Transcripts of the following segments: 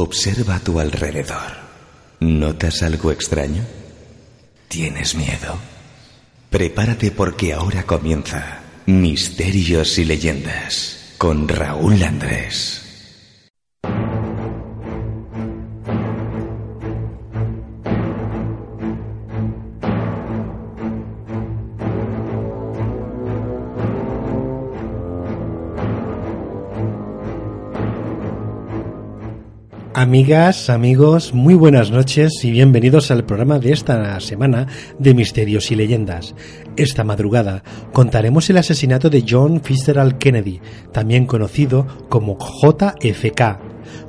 Observa a tu alrededor. ¿Notas algo extraño? ¿Tienes miedo? Prepárate porque ahora comienza Misterios y Leyendas con Raúl Andrés. Amigas, amigos, muy buenas noches y bienvenidos al programa de esta semana de Misterios y Leyendas. Esta madrugada contaremos el asesinato de John Fitzgerald Kennedy, también conocido como JFK.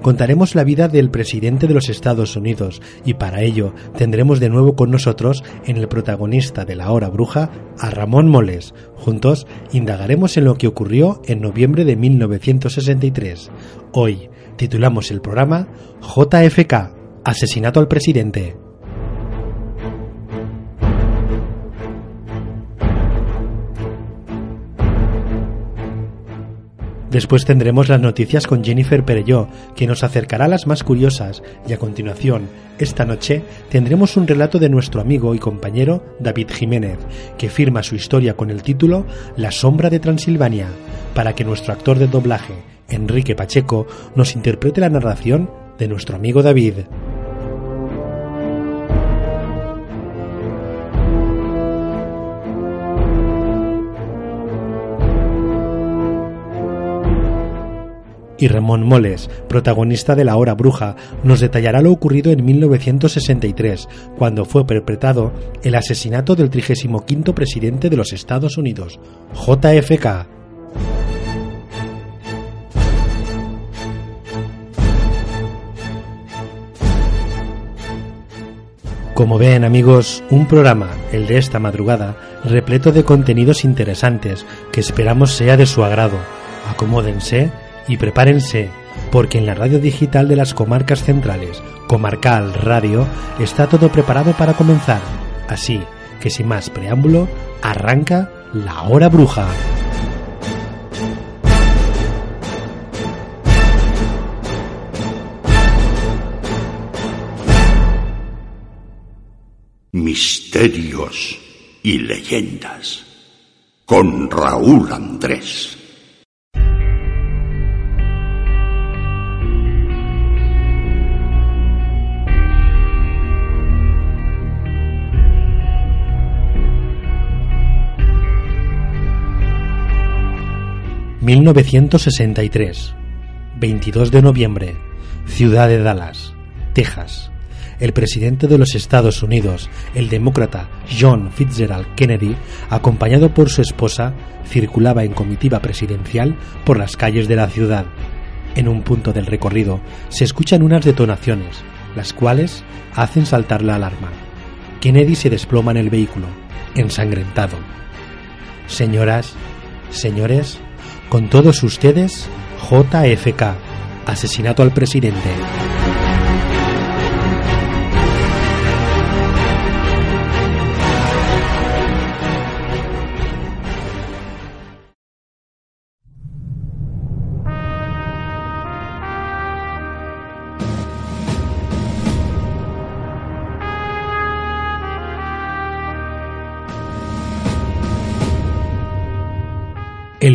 Contaremos la vida del presidente de los Estados Unidos y para ello tendremos de nuevo con nosotros en el protagonista de la hora bruja a Ramón Moles. Juntos indagaremos en lo que ocurrió en noviembre de 1963. Hoy, titulamos el programa JFK, Asesinato al Presidente. Después tendremos las noticias con Jennifer Perelló, que nos acercará a las más curiosas, y a continuación, esta noche, tendremos un relato de nuestro amigo y compañero David Jiménez, que firma su historia con el título La sombra de Transilvania, para que nuestro actor de doblaje, Enrique Pacheco, nos interprete la narración de nuestro amigo David. y Ramón Moles, protagonista de La Hora Bruja, nos detallará lo ocurrido en 1963, cuando fue perpetrado el asesinato del 35 presidente de los Estados Unidos, JFK. Como ven amigos, un programa, el de esta madrugada, repleto de contenidos interesantes que esperamos sea de su agrado. Acomódense y prepárense, porque en la radio digital de las comarcas centrales, Comarcal Radio, está todo preparado para comenzar. Así que sin más preámbulo, arranca la hora bruja. Misterios y leyendas con Raúl Andrés. ...1963... ...22 de noviembre... ...ciudad de Dallas... ...Texas el presidente de los Estados Unidos, el demócrata John Fitzgerald Kennedy, acompañado por su esposa, circulaba en comitiva presidencial por las calles de la ciudad. En un punto del recorrido se escuchan unas detonaciones, las cuales hacen saltar la alarma. Kennedy se desploma en el vehículo, ensangrentado. Señoras, señores, con todos ustedes, JFK, asesinato al presidente.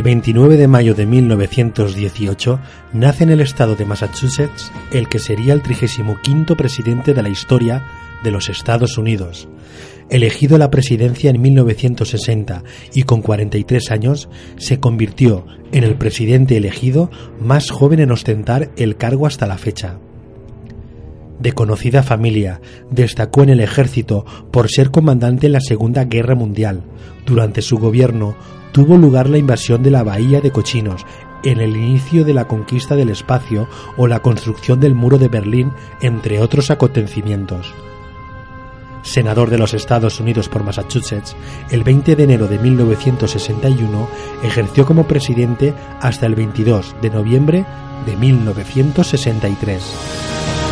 29 de mayo de 1918 nace en el estado de Massachusetts el que sería el 35 presidente de la historia de los Estados Unidos. Elegido a la presidencia en 1960 y con 43 años, se convirtió en el presidente elegido más joven en ostentar el cargo hasta la fecha. De conocida familia, destacó en el ejército por ser comandante en la Segunda Guerra Mundial. Durante su gobierno tuvo lugar la invasión de la Bahía de Cochinos, en el inicio de la conquista del espacio o la construcción del muro de Berlín, entre otros acontecimientos. Senador de los Estados Unidos por Massachusetts, el 20 de enero de 1961 ejerció como presidente hasta el 22 de noviembre de 1963.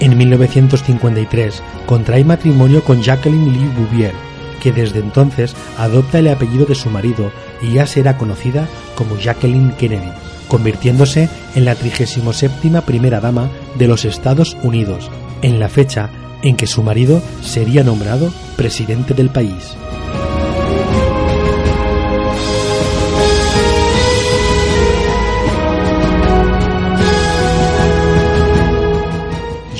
En 1953 contrae matrimonio con Jacqueline Lee Bouvier, que desde entonces adopta el apellido de su marido y ya será conocida como Jacqueline Kennedy, convirtiéndose en la 37 primera dama de los Estados Unidos, en la fecha en que su marido sería nombrado presidente del país.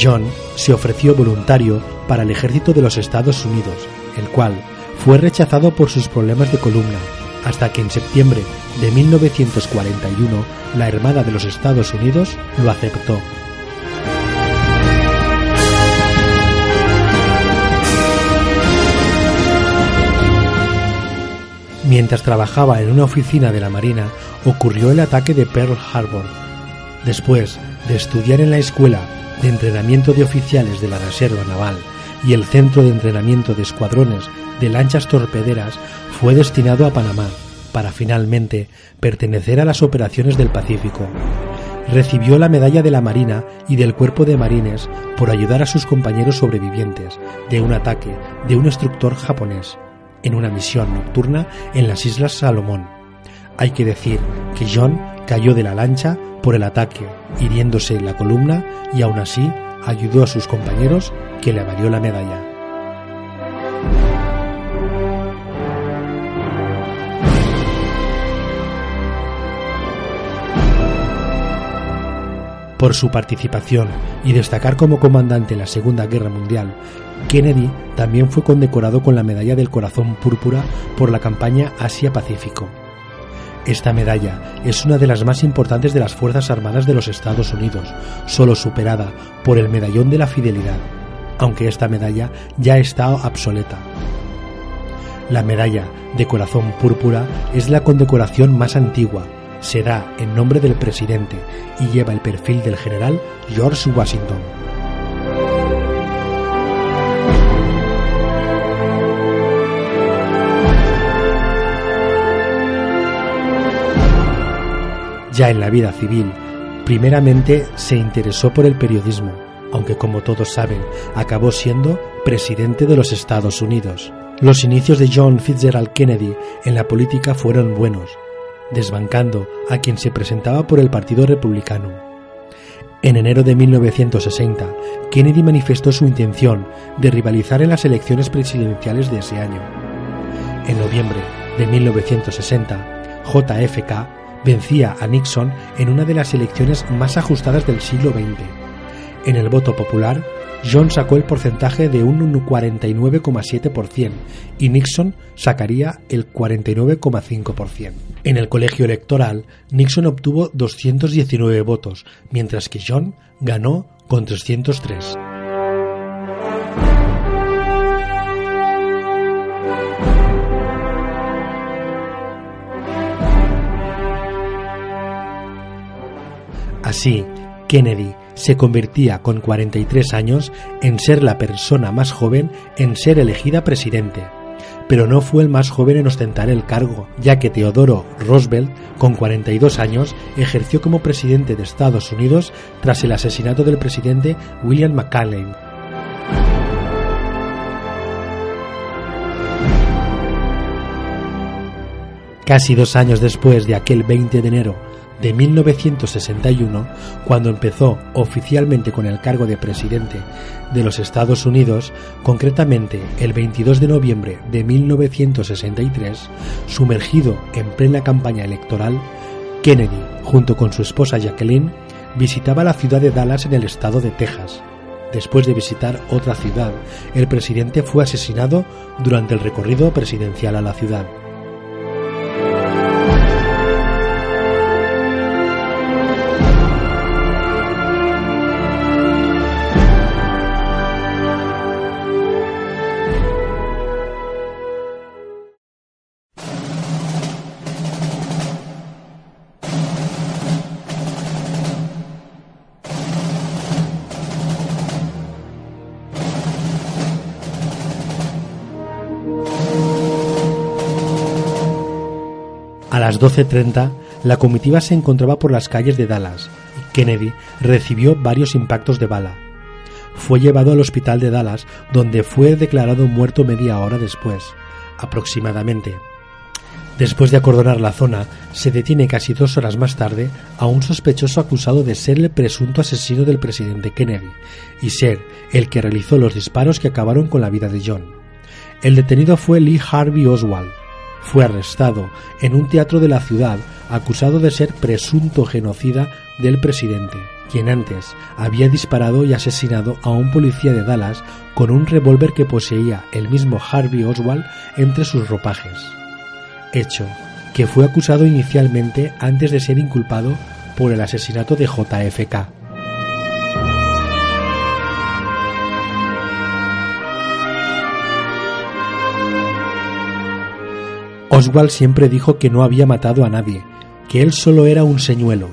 John se ofreció voluntario para el ejército de los Estados Unidos, el cual fue rechazado por sus problemas de columna, hasta que en septiembre de 1941 la Armada de los Estados Unidos lo aceptó. Mientras trabajaba en una oficina de la Marina, ocurrió el ataque de Pearl Harbor. Después de estudiar en la escuela de entrenamiento de oficiales de la Reserva Naval y el Centro de Entrenamiento de Escuadrones de Lanchas Torpederas, fue destinado a Panamá para finalmente pertenecer a las operaciones del Pacífico. Recibió la medalla de la Marina y del Cuerpo de Marines por ayudar a sus compañeros sobrevivientes de un ataque de un instructor japonés en una misión nocturna en las Islas Salomón. Hay que decir que John cayó de la lancha por el ataque, hiriéndose en la columna y aún así ayudó a sus compañeros que le valió la medalla. Por su participación y destacar como comandante en la Segunda Guerra Mundial, Kennedy también fue condecorado con la Medalla del Corazón Púrpura por la campaña Asia-Pacífico. Esta medalla es una de las más importantes de las Fuerzas Armadas de los Estados Unidos, solo superada por el Medallón de la Fidelidad, aunque esta medalla ya está obsoleta. La medalla de corazón púrpura es la condecoración más antigua, se da en nombre del presidente y lleva el perfil del general George Washington. Ya en la vida civil, primeramente se interesó por el periodismo, aunque como todos saben, acabó siendo presidente de los Estados Unidos. Los inicios de John Fitzgerald Kennedy en la política fueron buenos, desbancando a quien se presentaba por el Partido Republicano. En enero de 1960, Kennedy manifestó su intención de rivalizar en las elecciones presidenciales de ese año. En noviembre de 1960, JFK vencía a Nixon en una de las elecciones más ajustadas del siglo XX. En el voto popular, John sacó el porcentaje de un 49,7% y Nixon sacaría el 49,5%. En el colegio electoral, Nixon obtuvo 219 votos, mientras que John ganó con 303. Así, Kennedy se convertía con 43 años en ser la persona más joven en ser elegida presidente. Pero no fue el más joven en ostentar el cargo, ya que Teodoro Roosevelt, con 42 años, ejerció como presidente de Estados Unidos tras el asesinato del presidente William McKinley. Casi dos años después de aquel 20 de enero de 1961, cuando empezó oficialmente con el cargo de presidente de los Estados Unidos, concretamente el 22 de noviembre de 1963, sumergido en plena campaña electoral, Kennedy, junto con su esposa Jacqueline, visitaba la ciudad de Dallas en el estado de Texas. Después de visitar otra ciudad, el presidente fue asesinado durante el recorrido presidencial a la ciudad. Las 12.30, la comitiva se encontraba por las calles de Dallas y Kennedy recibió varios impactos de bala. fue llevado al hospital de Dallas, donde fue declarado muerto media hora después, aproximadamente. Después de acordonar la zona, se detiene casi dos horas más tarde a un sospechoso acusado de ser el presunto asesino del presidente Kennedy y ser el que realizó los disparos que acabaron con la vida de John. El detenido fue Lee Harvey Oswald. Fue arrestado en un teatro de la ciudad acusado de ser presunto genocida del presidente, quien antes había disparado y asesinado a un policía de Dallas con un revólver que poseía el mismo Harvey Oswald entre sus ropajes hecho que fue acusado inicialmente antes de ser inculpado por el asesinato de JFK. Oswald siempre dijo que no había matado a nadie, que él solo era un señuelo.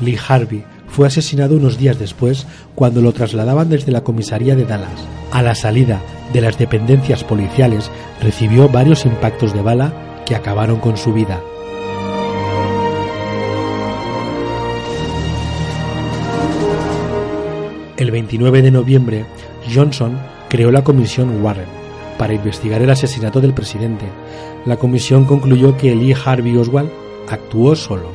Lee Harvey fue asesinado unos días después cuando lo trasladaban desde la comisaría de Dallas. A la salida de las dependencias policiales recibió varios impactos de bala que acabaron con su vida. El 29 de noviembre, Johnson creó la comisión Warren para investigar el asesinato del presidente. La comisión concluyó que Lee Harvey Oswald actuó solo.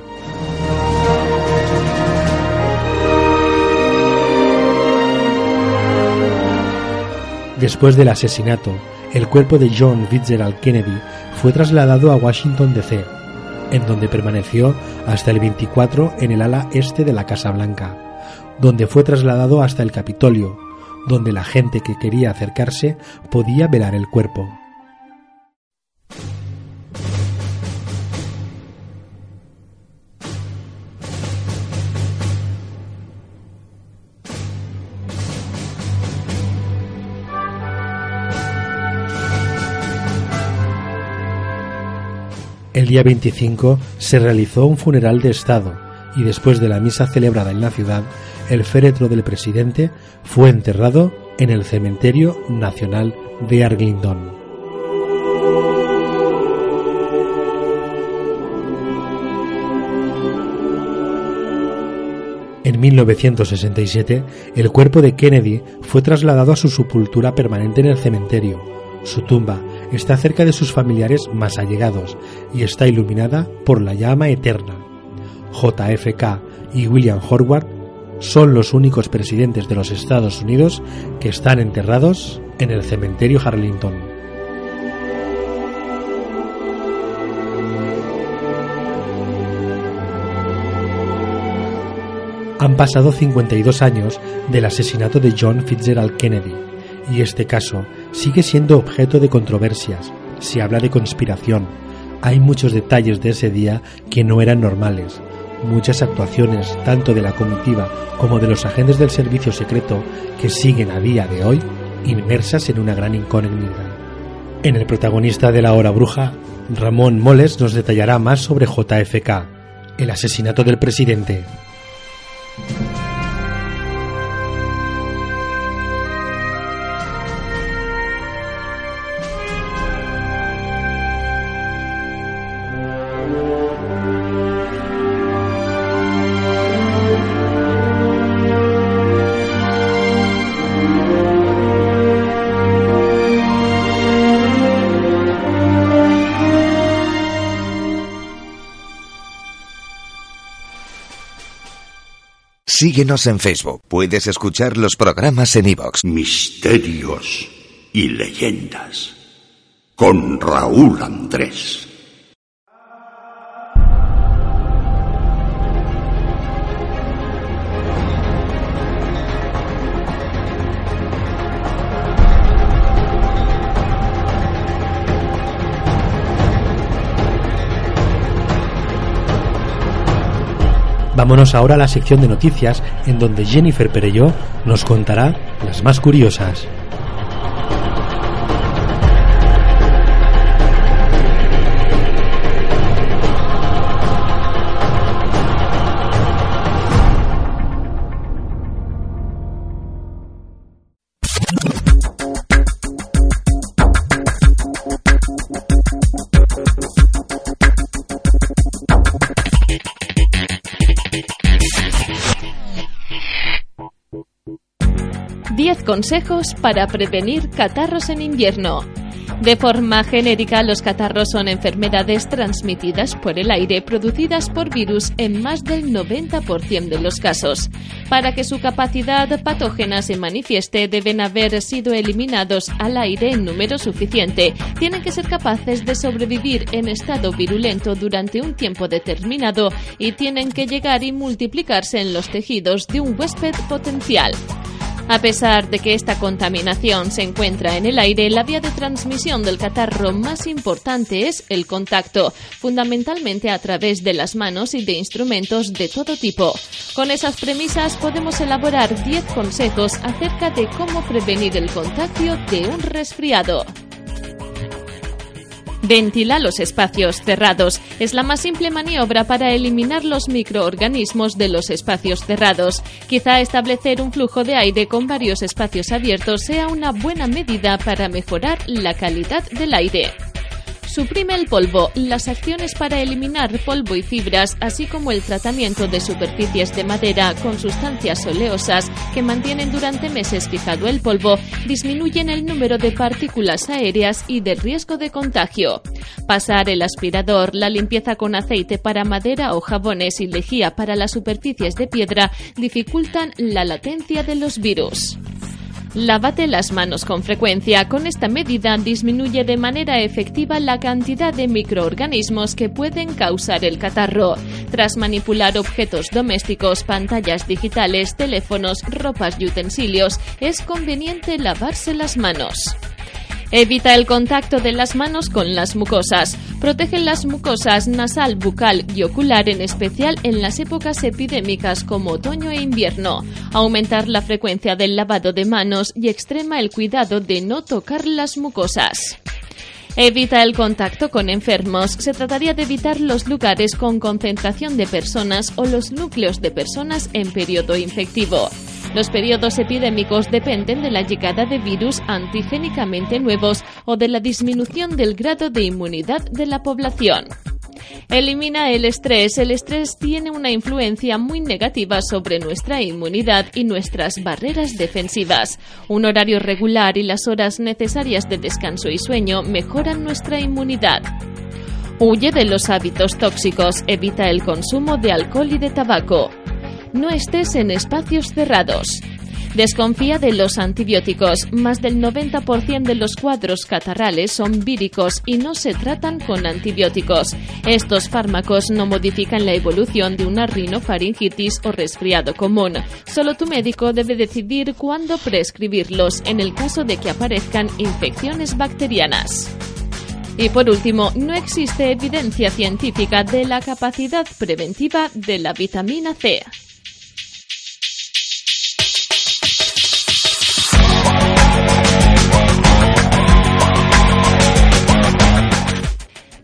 Después del asesinato, el cuerpo de John Fitzgerald Kennedy fue trasladado a Washington, D.C., en donde permaneció hasta el 24 en el ala este de la Casa Blanca, donde fue trasladado hasta el Capitolio, donde la gente que quería acercarse podía velar el cuerpo. El día 25 se realizó un funeral de Estado y después de la misa celebrada en la ciudad, el féretro del presidente fue enterrado en el Cementerio Nacional de Arlington. En 1967, el cuerpo de Kennedy fue trasladado a su sepultura permanente en el cementerio. Su tumba está cerca de sus familiares más allegados y está iluminada por la llama eterna. JFK y William Howard son los únicos presidentes de los Estados Unidos que están enterrados en el cementerio Harlington. Han pasado 52 años del asesinato de John Fitzgerald Kennedy y este caso sigue siendo objeto de controversias. Se habla de conspiración. Hay muchos detalles de ese día que no eran normales. Muchas actuaciones, tanto de la comitiva como de los agentes del servicio secreto, que siguen a día de hoy inmersas en una gran incógnita. En el protagonista de la hora bruja, Ramón Moles nos detallará más sobre JFK, el asesinato del presidente. Síguenos en Facebook. Puedes escuchar los programas en iVoox. Misterios y leyendas. Con Raúl Andrés. Vámonos ahora a la sección de noticias en donde Jennifer Perelló nos contará las más curiosas. Consejos para prevenir catarros en invierno. De forma genérica, los catarros son enfermedades transmitidas por el aire producidas por virus en más del 90% de los casos. Para que su capacidad patógena se manifieste, deben haber sido eliminados al aire en número suficiente. Tienen que ser capaces de sobrevivir en estado virulento durante un tiempo determinado y tienen que llegar y multiplicarse en los tejidos de un huésped potencial. A pesar de que esta contaminación se encuentra en el aire, la vía de transmisión del catarro más importante es el contacto, fundamentalmente a través de las manos y de instrumentos de todo tipo. Con esas premisas podemos elaborar 10 consejos acerca de cómo prevenir el contagio de un resfriado. Ventila los espacios cerrados. Es la más simple maniobra para eliminar los microorganismos de los espacios cerrados. Quizá establecer un flujo de aire con varios espacios abiertos sea una buena medida para mejorar la calidad del aire. Suprime el polvo. Las acciones para eliminar polvo y fibras, así como el tratamiento de superficies de madera con sustancias oleosas que mantienen durante meses fijado el polvo, disminuyen el número de partículas aéreas y de riesgo de contagio. Pasar el aspirador, la limpieza con aceite para madera o jabones y lejía para las superficies de piedra dificultan la latencia de los virus. Lávate las manos con frecuencia. Con esta medida disminuye de manera efectiva la cantidad de microorganismos que pueden causar el catarro. Tras manipular objetos domésticos, pantallas digitales, teléfonos, ropas y utensilios, es conveniente lavarse las manos. Evita el contacto de las manos con las mucosas. Protege las mucosas nasal, bucal y ocular, en especial en las épocas epidémicas como otoño e invierno. Aumentar la frecuencia del lavado de manos y extrema el cuidado de no tocar las mucosas. Evita el contacto con enfermos. Se trataría de evitar los lugares con concentración de personas o los núcleos de personas en periodo infectivo. Los periodos epidémicos dependen de la llegada de virus antigénicamente nuevos o de la disminución del grado de inmunidad de la población. Elimina el estrés. El estrés tiene una influencia muy negativa sobre nuestra inmunidad y nuestras barreras defensivas. Un horario regular y las horas necesarias de descanso y sueño mejoran nuestra inmunidad. Huye de los hábitos tóxicos. Evita el consumo de alcohol y de tabaco no estés en espacios cerrados. Desconfía de los antibióticos. Más del 90% de los cuadros catarrales son víricos y no se tratan con antibióticos. Estos fármacos no modifican la evolución de una rinofaringitis o resfriado común. Solo tu médico debe decidir cuándo prescribirlos en el caso de que aparezcan infecciones bacterianas. Y por último, no existe evidencia científica de la capacidad preventiva de la vitamina C.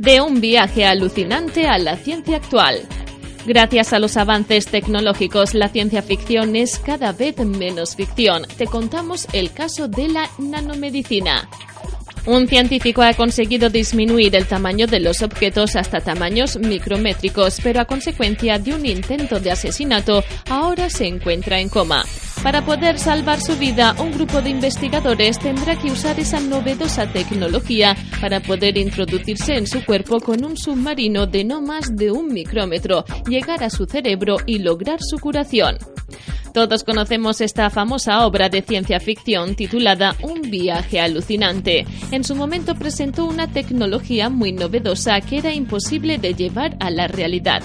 de un viaje alucinante a la ciencia actual. Gracias a los avances tecnológicos, la ciencia ficción es cada vez menos ficción. Te contamos el caso de la nanomedicina. Un científico ha conseguido disminuir el tamaño de los objetos hasta tamaños micrométricos, pero a consecuencia de un intento de asesinato, ahora se encuentra en coma. Para poder salvar su vida, un grupo de investigadores tendrá que usar esa novedosa tecnología para poder introducirse en su cuerpo con un submarino de no más de un micrómetro, llegar a su cerebro y lograr su curación. Todos conocemos esta famosa obra de ciencia ficción titulada Un viaje alucinante. En su momento presentó una tecnología muy novedosa que era imposible de llevar a la realidad.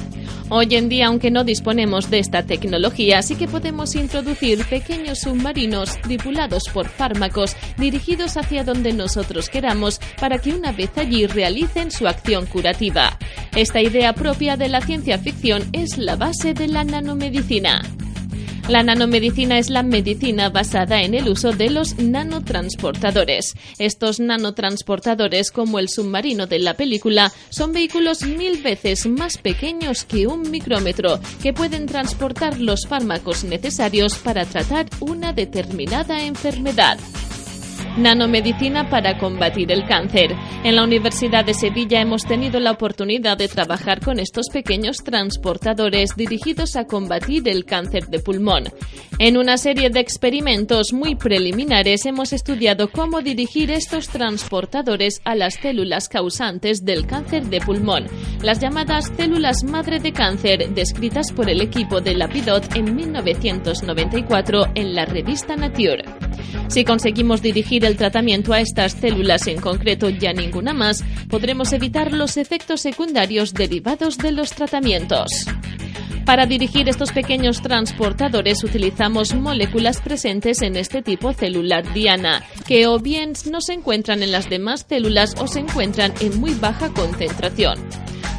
Hoy en día, aunque no disponemos de esta tecnología, sí que podemos introducir pequeños submarinos tripulados por fármacos dirigidos hacia donde nosotros queramos para que una vez allí realicen su acción curativa. Esta idea propia de la ciencia ficción es la base de la nanomedicina. La nanomedicina es la medicina basada en el uso de los nanotransportadores. Estos nanotransportadores, como el submarino de la película, son vehículos mil veces más pequeños que un micrómetro, que pueden transportar los fármacos necesarios para tratar una determinada enfermedad. Nanomedicina para combatir el cáncer. En la Universidad de Sevilla hemos tenido la oportunidad de trabajar con estos pequeños transportadores dirigidos a combatir el cáncer de pulmón. En una serie de experimentos muy preliminares hemos estudiado cómo dirigir estos transportadores a las células causantes del cáncer de pulmón, las llamadas células madre de cáncer, descritas por el equipo de Lapidot en 1994 en la revista Nature. Si conseguimos dirigir el tratamiento a estas células en concreto y a ninguna más, podremos evitar los efectos secundarios derivados de los tratamientos. Para dirigir estos pequeños transportadores utilizamos moléculas presentes en este tipo celular diana, que o bien no se encuentran en las demás células o se encuentran en muy baja concentración.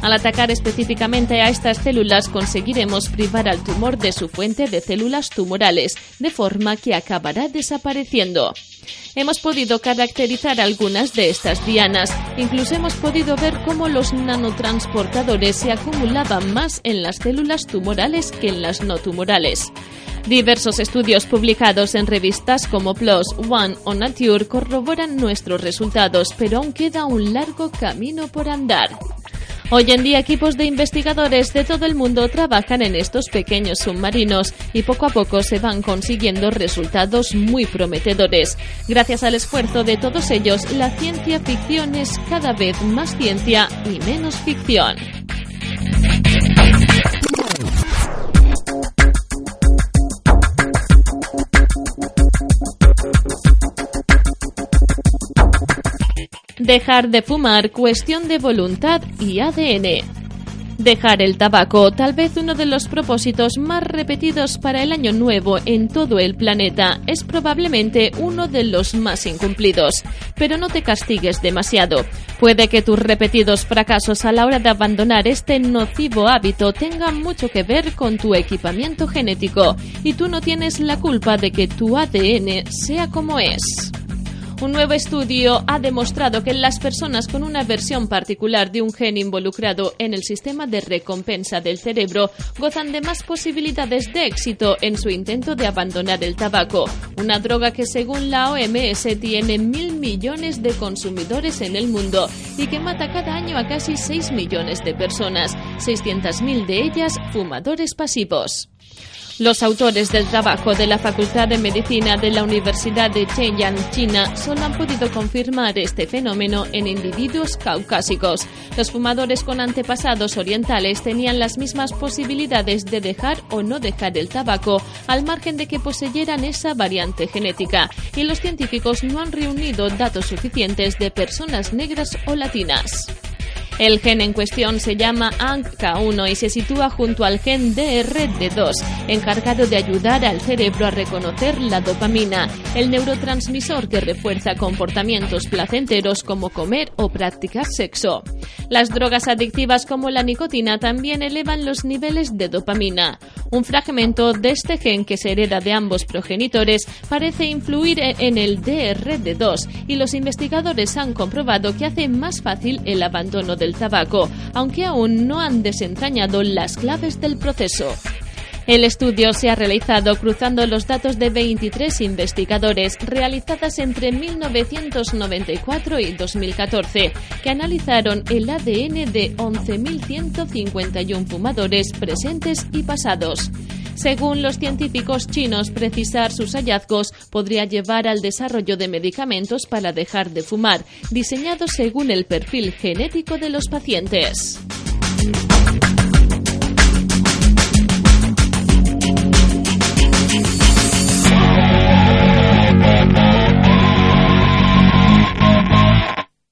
Al atacar específicamente a estas células conseguiremos privar al tumor de su fuente de células tumorales, de forma que acabará desapareciendo. Hemos podido caracterizar algunas de estas dianas, incluso hemos podido ver cómo los nanotransportadores se acumulaban más en las células tumorales que en las no tumorales. Diversos estudios publicados en revistas como PLOS, One o Nature corroboran nuestros resultados, pero aún queda un largo camino por andar. Hoy en día equipos de investigadores de todo el mundo trabajan en estos pequeños submarinos y poco a poco se van consiguiendo resultados muy prometedores. Gracias al esfuerzo de todos ellos, la ciencia ficción es cada vez más ciencia y menos ficción. Dejar de fumar, cuestión de voluntad y ADN. Dejar el tabaco, tal vez uno de los propósitos más repetidos para el año nuevo en todo el planeta, es probablemente uno de los más incumplidos. Pero no te castigues demasiado. Puede que tus repetidos fracasos a la hora de abandonar este nocivo hábito tengan mucho que ver con tu equipamiento genético y tú no tienes la culpa de que tu ADN sea como es. Un nuevo estudio ha demostrado que las personas con una versión particular de un gen involucrado en el sistema de recompensa del cerebro gozan de más posibilidades de éxito en su intento de abandonar el tabaco, una droga que según la OMS tiene mil millones de consumidores en el mundo y que mata cada año a casi 6 millones de personas, 600.000 de ellas fumadores pasivos. Los autores del trabajo de la Facultad de Medicina de la Universidad de Zhejiang, China, solo han podido confirmar este fenómeno en individuos caucásicos. Los fumadores con antepasados orientales tenían las mismas posibilidades de dejar o no dejar el tabaco, al margen de que poseyeran esa variante genética, y los científicos no han reunido datos suficientes de personas negras o latinas. El gen en cuestión se llama ANK1 y se sitúa junto al gen DRD2, encargado de ayudar al cerebro a reconocer la dopamina, el neurotransmisor que refuerza comportamientos placenteros como comer o practicar sexo. Las drogas adictivas como la nicotina también elevan los niveles de dopamina. Un fragmento de este gen que se hereda de ambos progenitores parece influir en el DRD2 y los investigadores han comprobado que hace más fácil el abandono del tabaco, aunque aún no han desentrañado las claves del proceso. El estudio se ha realizado cruzando los datos de 23 investigadores realizadas entre 1994 y 2014, que analizaron el ADN de 11.151 fumadores presentes y pasados. Según los científicos chinos, precisar sus hallazgos podría llevar al desarrollo de medicamentos para dejar de fumar, diseñados según el perfil genético de los pacientes.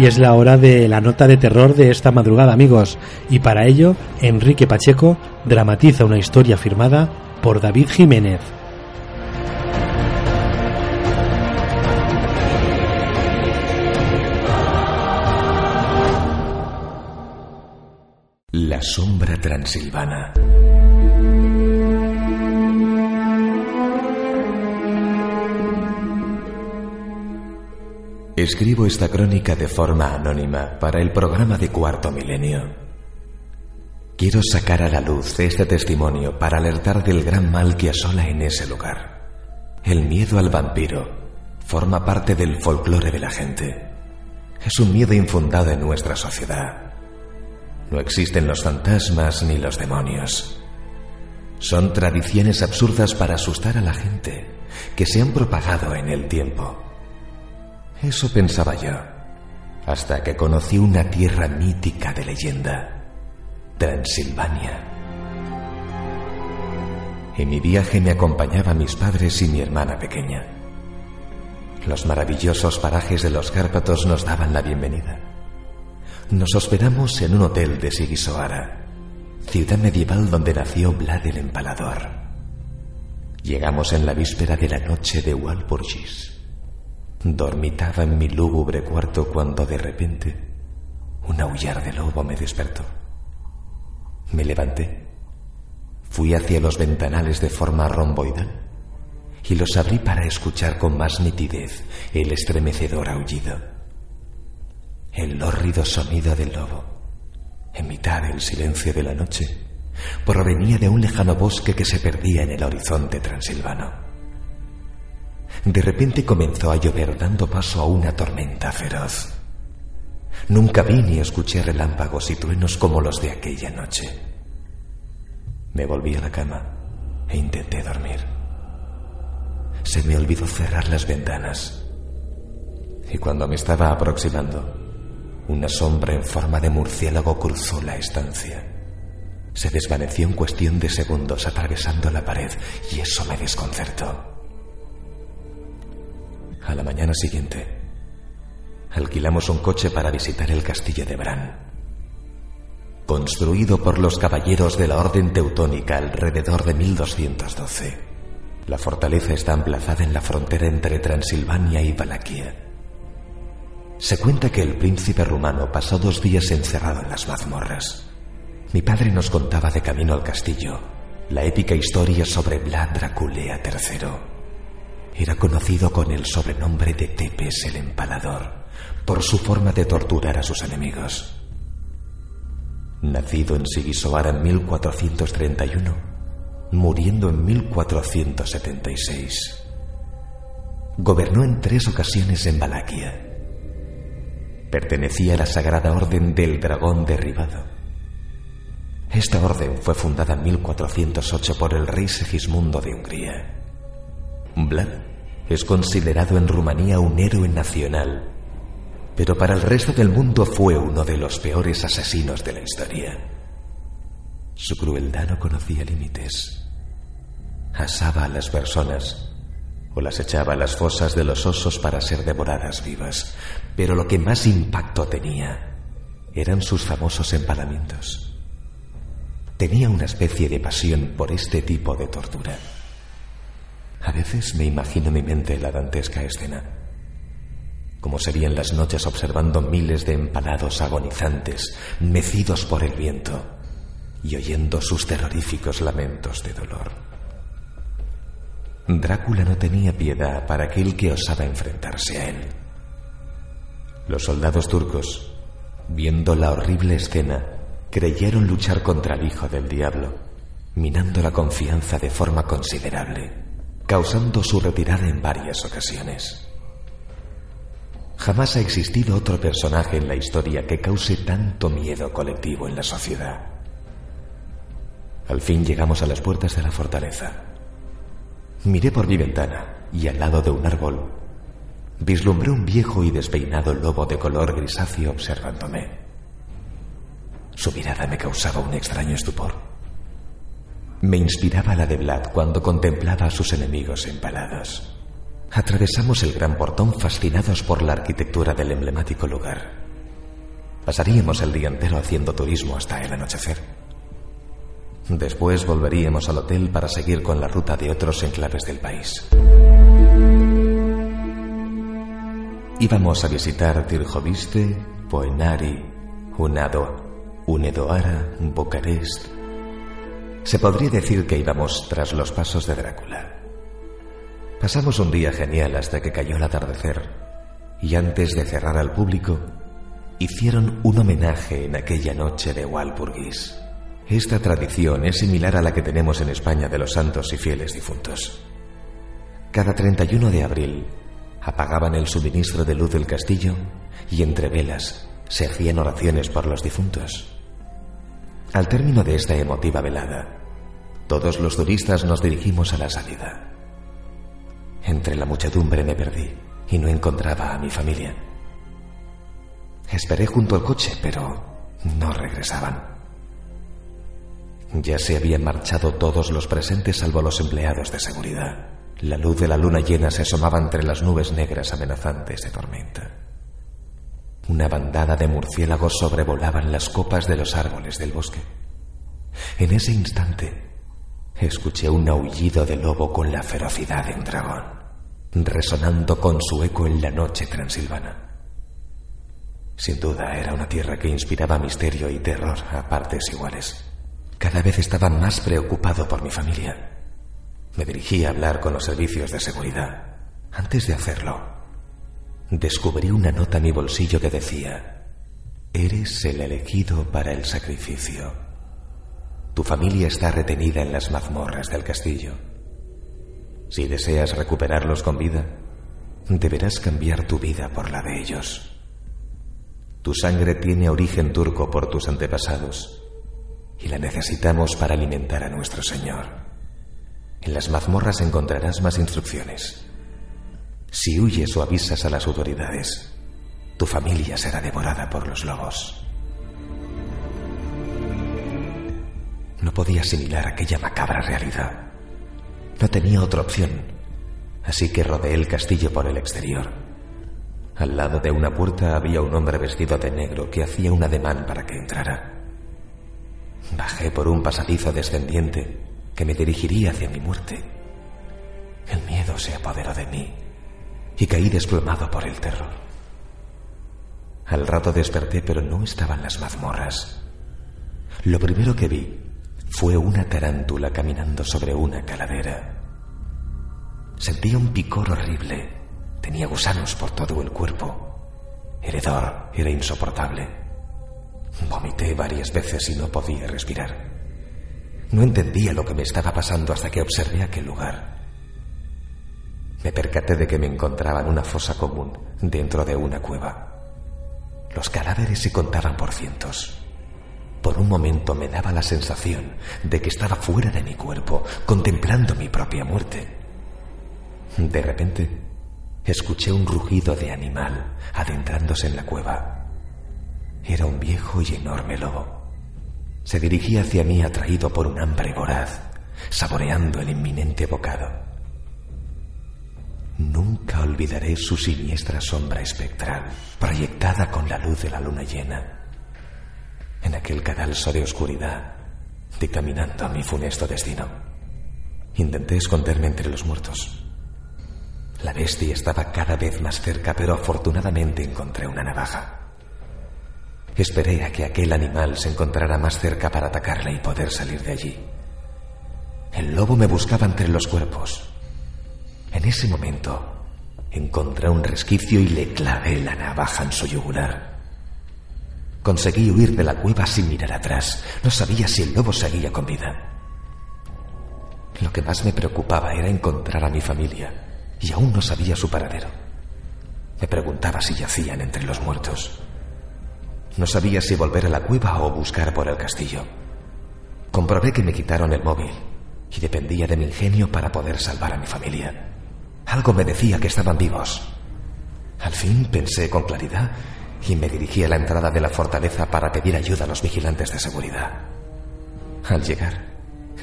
y es la hora de la nota de terror de esta madrugada, amigos. Y para ello, Enrique Pacheco dramatiza una historia firmada por David Jiménez. La sombra transilvana. Escribo esta crónica de forma anónima para el programa de Cuarto Milenio. Quiero sacar a la luz este testimonio para alertar del gran mal que asola en ese lugar. El miedo al vampiro forma parte del folclore de la gente. Es un miedo infundado en nuestra sociedad. No existen los fantasmas ni los demonios. Son tradiciones absurdas para asustar a la gente que se han propagado en el tiempo. Eso pensaba yo, hasta que conocí una tierra mítica de leyenda, Transilvania. En mi viaje me acompañaban mis padres y mi hermana pequeña. Los maravillosos parajes de los Cárpatos nos daban la bienvenida. Nos hospedamos en un hotel de Sigisoara, ciudad medieval donde nació Vlad el Empalador. Llegamos en la víspera de la noche de Walpurgis. Dormitaba en mi lúgubre cuarto cuando de repente un aullar de lobo me despertó. Me levanté, fui hacia los ventanales de forma romboidal y los abrí para escuchar con más nitidez el estremecedor aullido. El hórrido sonido del lobo, en mitad del silencio de la noche, provenía de un lejano bosque que se perdía en el horizonte transilvano. De repente comenzó a llover dando paso a una tormenta feroz. Nunca vi ni escuché relámpagos y truenos como los de aquella noche. Me volví a la cama e intenté dormir. Se me olvidó cerrar las ventanas. Y cuando me estaba aproximando, una sombra en forma de murciélago cruzó la estancia. Se desvaneció en cuestión de segundos atravesando la pared y eso me desconcertó. A la mañana siguiente, alquilamos un coche para visitar el castillo de Bran. Construido por los caballeros de la Orden Teutónica alrededor de 1212, la fortaleza está emplazada en la frontera entre Transilvania y Valaquia. Se cuenta que el príncipe rumano pasó dos días encerrado en las mazmorras. Mi padre nos contaba de camino al castillo la épica historia sobre Vlad Draculea III era conocido con el sobrenombre de Tepes el Empalador por su forma de torturar a sus enemigos. Nacido en Sigisoara en 1431, muriendo en 1476. Gobernó en tres ocasiones en Valaquia. Pertenecía a la Sagrada Orden del Dragón Derribado. Esta orden fue fundada en 1408 por el rey Segismundo de Hungría. Vlad es considerado en Rumanía un héroe nacional, pero para el resto del mundo fue uno de los peores asesinos de la historia. Su crueldad no conocía límites. Asaba a las personas o las echaba a las fosas de los osos para ser devoradas vivas, pero lo que más impacto tenía eran sus famosos empalamientos. Tenía una especie de pasión por este tipo de tortura. A veces me imagino en mi mente la dantesca escena. Como serían las noches observando miles de empalados agonizantes, mecidos por el viento y oyendo sus terroríficos lamentos de dolor. Drácula no tenía piedad para aquel que osaba enfrentarse a él. Los soldados turcos, viendo la horrible escena, creyeron luchar contra el hijo del diablo, minando la confianza de forma considerable causando su retirada en varias ocasiones. Jamás ha existido otro personaje en la historia que cause tanto miedo colectivo en la sociedad. Al fin llegamos a las puertas de la fortaleza. Miré por mi ventana y al lado de un árbol vislumbré un viejo y despeinado lobo de color grisáceo observándome. Su mirada me causaba un extraño estupor. Me inspiraba la de Vlad cuando contemplaba a sus enemigos empalados. Atravesamos el gran portón fascinados por la arquitectura del emblemático lugar. Pasaríamos el día entero haciendo turismo hasta el anochecer. Después volveríamos al hotel para seguir con la ruta de otros enclaves del país. Íbamos a visitar Tirjoviste, Poenari, Unado, Unedoara, Bucarest. Se podría decir que íbamos tras los pasos de Drácula. Pasamos un día genial hasta que cayó el atardecer y antes de cerrar al público, hicieron un homenaje en aquella noche de Walpurgis. Esta tradición es similar a la que tenemos en España de los santos y fieles difuntos. Cada 31 de abril apagaban el suministro de luz del castillo y entre velas se hacían oraciones por los difuntos. Al término de esta emotiva velada, todos los turistas nos dirigimos a la salida. Entre la muchedumbre me perdí y no encontraba a mi familia. Esperé junto al coche, pero no regresaban. Ya se habían marchado todos los presentes salvo los empleados de seguridad. La luz de la luna llena se asomaba entre las nubes negras amenazantes de tormenta. Una bandada de murciélagos sobrevolaban las copas de los árboles del bosque. En ese instante, escuché un aullido de lobo con la ferocidad de un dragón, resonando con su eco en la noche transilvana. Sin duda era una tierra que inspiraba misterio y terror a partes iguales. Cada vez estaba más preocupado por mi familia. Me dirigí a hablar con los servicios de seguridad. Antes de hacerlo, descubrí una nota en mi bolsillo que decía, Eres el elegido para el sacrificio. Tu familia está retenida en las mazmorras del castillo. Si deseas recuperarlos con vida, deberás cambiar tu vida por la de ellos. Tu sangre tiene origen turco por tus antepasados y la necesitamos para alimentar a nuestro Señor. En las mazmorras encontrarás más instrucciones. Si huyes o avisas a las autoridades, tu familia será devorada por los lobos. No podía asimilar aquella macabra realidad. No tenía otra opción, así que rodeé el castillo por el exterior. Al lado de una puerta había un hombre vestido de negro que hacía un ademán para que entrara. Bajé por un pasadizo descendiente que me dirigiría hacia mi muerte. El miedo se apoderó de mí y caí desplomado por el terror. Al rato desperté, pero no estaban las mazmorras. Lo primero que vi fue una tarántula caminando sobre una calavera. Sentía un picor horrible Tenía gusanos por todo el cuerpo. El hedor era insoportable. Vomité varias veces y no podía respirar. No entendía lo que me estaba pasando hasta que observé aquel lugar. Me percaté de que me encontraba en una fosa común dentro de una cueva. Los cadáveres se contaban por cientos. Por un momento me daba la sensación de que estaba fuera de mi cuerpo, contemplando mi propia muerte. De repente, escuché un rugido de animal adentrándose en la cueva. Era un viejo y enorme lobo. Se dirigía hacia mí atraído por un hambre voraz, saboreando el inminente bocado. Nunca olvidaré su siniestra sombra espectral, proyectada con la luz de la luna llena, en aquel cadalso de oscuridad, dictaminando mi funesto destino. Intenté esconderme entre los muertos, la bestia estaba cada vez más cerca, pero afortunadamente encontré una navaja. Esperé a que aquel animal se encontrara más cerca para atacarla y poder salir de allí. El lobo me buscaba entre los cuerpos. En ese momento encontré un resquicio y le clavé la navaja en su yugular. Conseguí huir de la cueva sin mirar atrás. No sabía si el lobo seguía con vida. Lo que más me preocupaba era encontrar a mi familia y aún no sabía su paradero. Me preguntaba si yacían entre los muertos. No sabía si volver a la cueva o buscar por el castillo. Comprobé que me quitaron el móvil y dependía de mi ingenio para poder salvar a mi familia. Algo me decía que estaban vivos. Al fin pensé con claridad y me dirigí a la entrada de la fortaleza para pedir ayuda a los vigilantes de seguridad. Al llegar,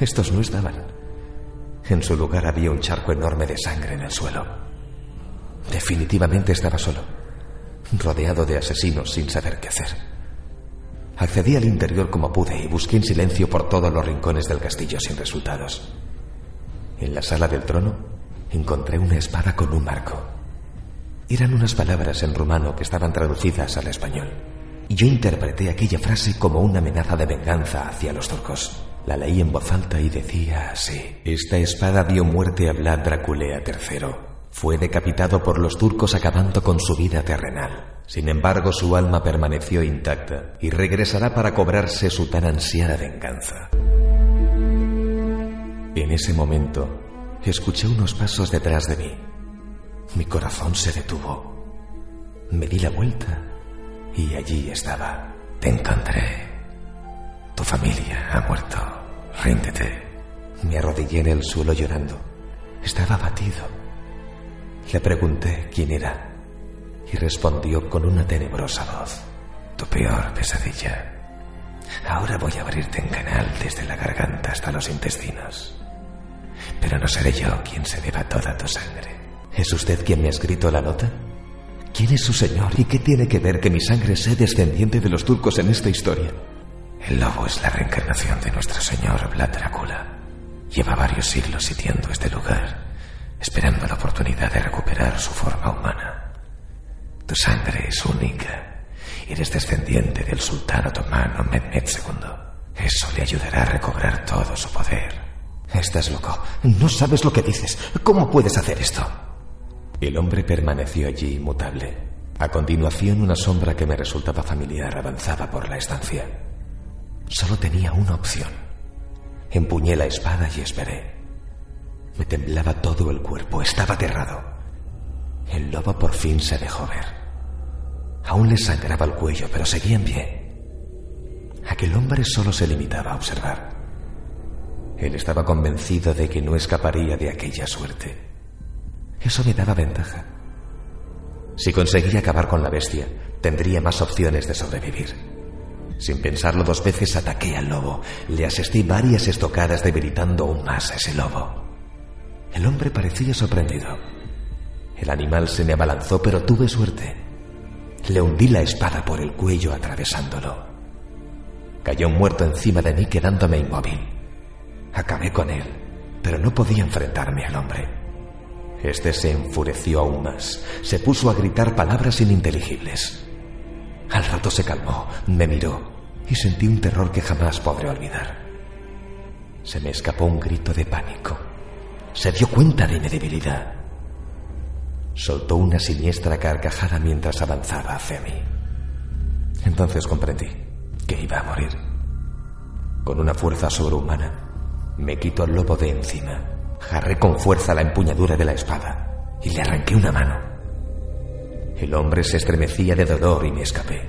estos no estaban. En su lugar había un charco enorme de sangre en el suelo. Definitivamente estaba solo, rodeado de asesinos sin saber qué hacer. Accedí al interior como pude y busqué en silencio por todos los rincones del castillo sin resultados. En la sala del trono encontré una espada con un marco. Eran unas palabras en rumano que estaban traducidas al español. y yo interpreté aquella frase como una amenaza de venganza hacia los turcos. La leí en voz alta y decía así: Esta espada dio muerte a Vlad Draculea III. Fue decapitado por los turcos acabando con su vida terrenal. Sin embargo, su alma permaneció intacta y regresará para cobrarse su tan ansiada venganza. En ese momento, escuché unos pasos detrás de mí. Mi corazón se detuvo. Me di la vuelta y allí estaba. Te encontré. Tu familia ha muerto. Ríndete. Me arrodillé en el suelo llorando. Estaba abatido. Le pregunté quién era y respondió con una tenebrosa voz. Tu peor pesadilla. Ahora voy a abrirte en canal desde la garganta hasta los intestinos. Pero no seré yo quien se beba toda tu sangre. ¿Es usted quien me ha escrito la nota? ¿Quién es su señor y qué tiene que ver que mi sangre sea descendiente de los turcos en esta historia? El lobo es la reencarnación de nuestro señor Vlad Dracula. Lleva varios siglos sitiando este lugar, esperando la oportunidad de recuperar su forma humana. Tu sangre es única. Eres descendiente del sultán otomano Mehmed II. Eso le ayudará a recobrar todo su poder. Estás loco. No sabes lo que dices. ¿Cómo puedes hacer esto? El hombre permaneció allí inmutable. A continuación, una sombra que me resultaba familiar avanzaba por la estancia. Solo tenía una opción. Empuñé la espada y esperé. Me temblaba todo el cuerpo, estaba aterrado. El lobo por fin se dejó ver. Aún le sangraba el cuello, pero seguía en pie. Aquel hombre solo se limitaba a observar. Él estaba convencido de que no escaparía de aquella suerte. Eso me daba ventaja. Si conseguía acabar con la bestia, tendría más opciones de sobrevivir. Sin pensarlo dos veces ataqué al lobo. Le asestí varias estocadas debilitando aún más a ese lobo. El hombre parecía sorprendido. El animal se me abalanzó, pero tuve suerte. Le hundí la espada por el cuello atravesándolo. Cayó muerto encima de mí quedándome inmóvil. Acabé con él, pero no podía enfrentarme al hombre. Este se enfureció aún más. Se puso a gritar palabras ininteligibles. Al rato se calmó, me miró y sentí un terror que jamás podré olvidar. Se me escapó un grito de pánico. Se dio cuenta de mi debilidad. Soltó una siniestra carcajada mientras avanzaba hacia mí. Entonces comprendí que iba a morir. Con una fuerza sobrehumana, me quitó el lobo de encima Jarré con fuerza la empuñadura de la espada y le arranqué una mano. El hombre se estremecía de dolor y me escapé.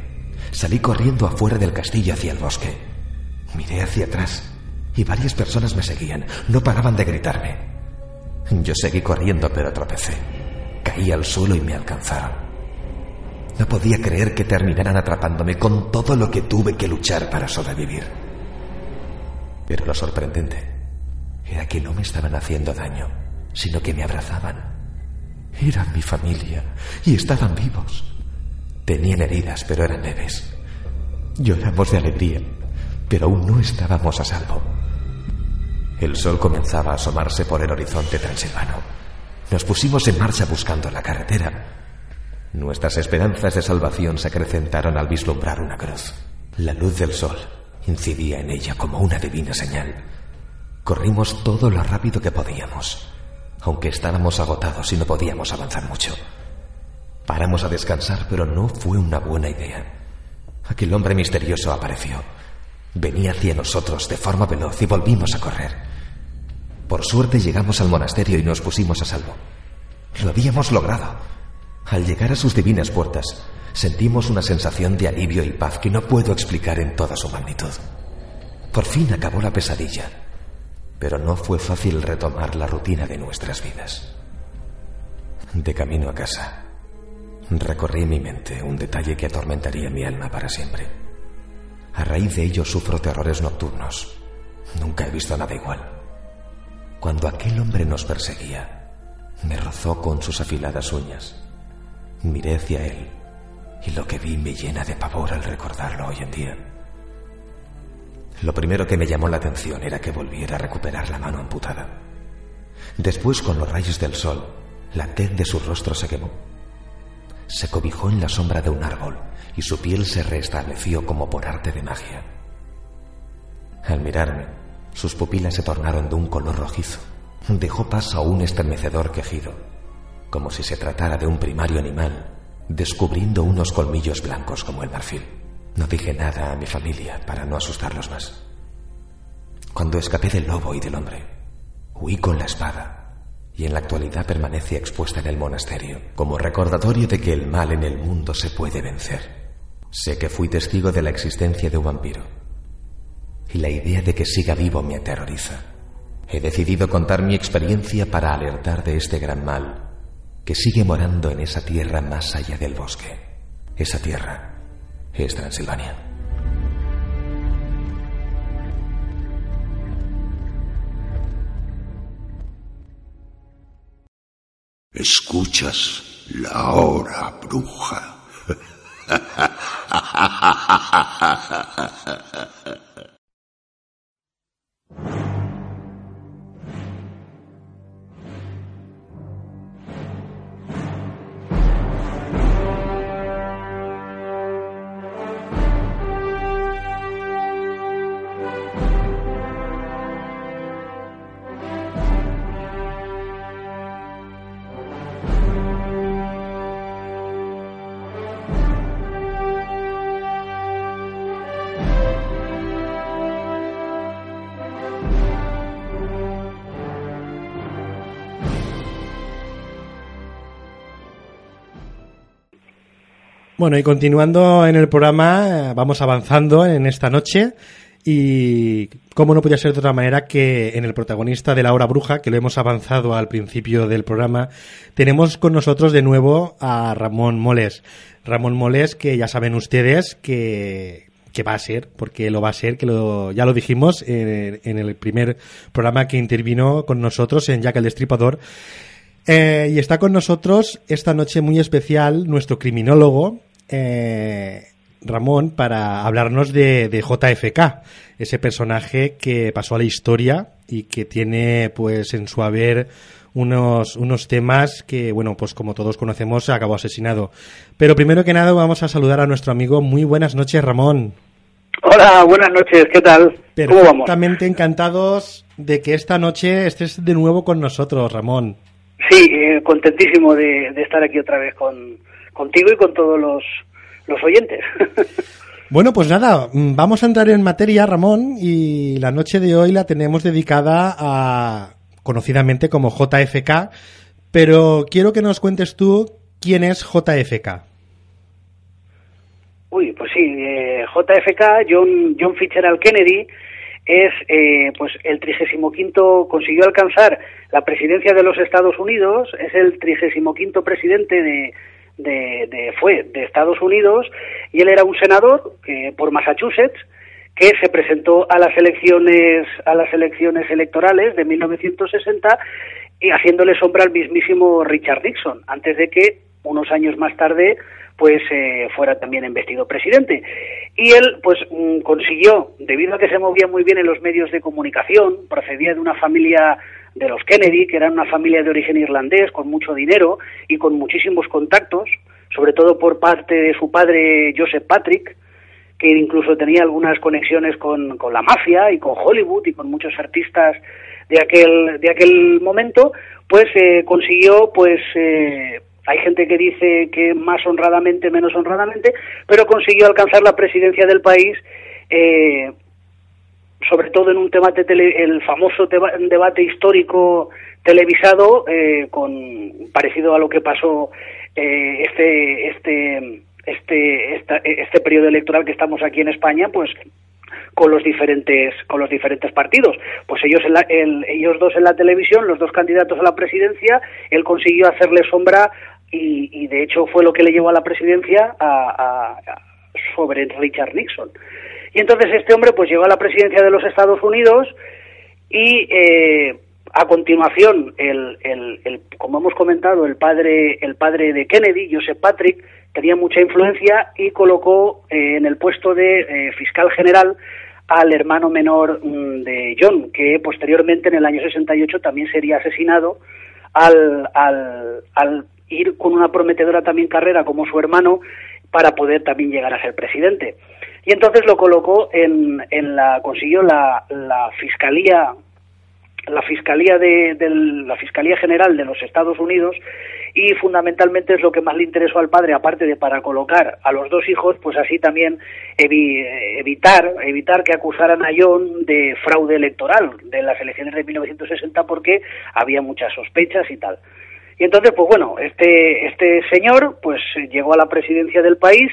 Salí corriendo afuera del castillo hacia el bosque. Miré hacia atrás y varias personas me seguían. No paraban de gritarme. Yo seguí corriendo pero tropecé. Caí al suelo y me alcanzaron. No podía creer que terminaran atrapándome con todo lo que tuve que luchar para sobrevivir. Pero lo sorprendente era que no me estaban haciendo daño, sino que me abrazaban. Eran mi familia y estaban vivos. Tenían heridas, pero eran leves. Lloramos de alegría, pero aún no estábamos a salvo. El sol comenzaba a asomarse por el horizonte transilvano. Nos pusimos en marcha buscando la carretera. Nuestras esperanzas de salvación se acrecentaron al vislumbrar una cruz. La luz del sol incidía en ella como una divina señal. Corrimos todo lo rápido que podíamos, aunque estábamos agotados y no podíamos avanzar mucho. Paramos a descansar, pero no fue una buena idea. Aquel hombre misterioso apareció. Venía hacia nosotros de forma veloz y volvimos a correr. Por suerte llegamos al monasterio y nos pusimos a salvo. Lo habíamos logrado. Al llegar a sus divinas puertas, sentimos una sensación de alivio y paz que no puedo explicar en toda su magnitud. Por fin acabó la pesadilla pero no fue fácil retomar la rutina de nuestras vidas. De camino a casa, recorrí en mi mente un detalle que atormentaría mi alma para siempre. A raíz de ello sufro terrores nocturnos. Nunca he visto nada igual. Cuando aquel hombre nos perseguía, me rozó con sus afiladas uñas. Miré hacia él y lo que vi me llena de pavor al recordarlo hoy en día. Lo primero que me llamó la atención era que volviera a recuperar la mano amputada. Después, con los rayos del sol, la tez de su rostro se quemó. se cobijó en la sombra de un árbol y su piel se restableció como por arte de magia. Al mirarme, sus pupilas se tornaron de un color rojizo. Dejó paso a un estremecedor quejido, como si se tratara de un primario animal, descubriendo unos colmillos blancos como el marfil. No dije nada a mi familia para no asustarlos más. Cuando escapé del lobo y del hombre, huí con la espada y en la actualidad permanece expuesta en el monasterio como recordatorio de que el mal en el mundo se puede vencer. Sé que fui testigo de la existencia de un vampiro y la idea de que siga vivo me aterroriza. He decidido contar mi experiencia para alertar de este gran mal que sigue morando en esa tierra más allá del bosque. Esa tierra Escuchas la hora bruja. Bueno, y continuando en el programa, vamos avanzando en esta noche. Y cómo no podía ser de otra manera que en el protagonista de la hora bruja, que lo hemos avanzado al principio del programa, tenemos con nosotros de nuevo a Ramón Moles. Ramón Moles, que ya saben ustedes que, que va a ser, porque lo va a ser, que lo, ya lo dijimos en, en el primer programa que intervino con nosotros en Jack el Destripador. Eh, y está con nosotros esta noche muy especial nuestro criminólogo, eh, Ramón para hablarnos de, JFK, ese personaje que pasó a la historia y que tiene pues en su haber unos, unos temas que, bueno, pues como todos conocemos, acabó asesinado. Pero primero que nada vamos a saludar a nuestro amigo. Muy buenas noches, Ramón. Hola, buenas noches, ¿qué tal? ¿Cómo vamos? Perfectamente encantados de que esta noche estés de nuevo con nosotros, Ramón. Sí, eh, contentísimo de estar aquí otra vez con, contigo y con todos los, los oyentes. Bueno, pues nada, mm, vamos a entrar en materia, Ramón, y la noche de hoy la tenemos dedicada a, conocidamente como JFK, pero quiero que nos cuentes tú quién es JFK. Uy, pues sí, eh, JFK, John, John Fitzgerald Kennedy, es eh, pues el 35 consiguió alcanzar la presidencia de los Estados Unidos, es el 35 presidente de, de, fue de Estados Unidos y él era un senador que, por Massachusetts que se presentó a las elecciones a las elecciones electorales de 1960 y haciéndole sombra al mismísimo Richard Nixon antes de que unos años más tarde pues eh, fuera también investido presidente. Y él pues mm, consiguió debido a que se movía muy bien en los medios de comunicación procedía de una familia de los Kennedy, que eran una familia de origen irlandés con mucho dinero y con muchísimos contactos, sobre todo por parte de su padre Joseph Patrick, que incluso tenía algunas conexiones con, con la mafia y con Hollywood y con muchos artistas de aquel, de aquel momento, pues eh, consiguió, pues eh, hay gente que dice que más honradamente, menos honradamente, pero consiguió alcanzar la presidencia del país eh, sobre todo en un debate el famoso debate histórico televisado eh, con parecido a lo que pasó eh, este este este este periodo electoral que estamos aquí en España pues con los diferentes con los diferentes partidos. Pues ellos ellos dos en la televisión los dos candidatos a la presidencia él consiguió hacerle sombra y, de hecho fue lo que le llevó a la presidencia a sobre Richard Nixon. Y entonces este hombre pues llegó a la presidencia de los Estados Unidos y eh, a continuación, el, el, como hemos comentado, el padre, el padre de Kennedy, Joseph Patrick, tenía mucha influencia y colocó eh, en el puesto de eh, fiscal general al hermano menor mm, de John, que posteriormente en el año 68 también sería asesinado al, al, al ir con una prometedora también carrera como su hermano para poder también llegar a ser presidente. Y entonces lo colocó en, en la, consiguió la, la fiscalía la Fiscalía de, la Fiscalía General de los Estados Unidos y fundamentalmente es lo que más le interesó al padre, aparte de para colocar a los dos hijos, pues así también evitar, evitar que acusaran a John de fraude electoral de las elecciones de 1960 porque había muchas sospechas y tal. Y entonces, pues bueno, este, este señor pues llegó a la presidencia del país,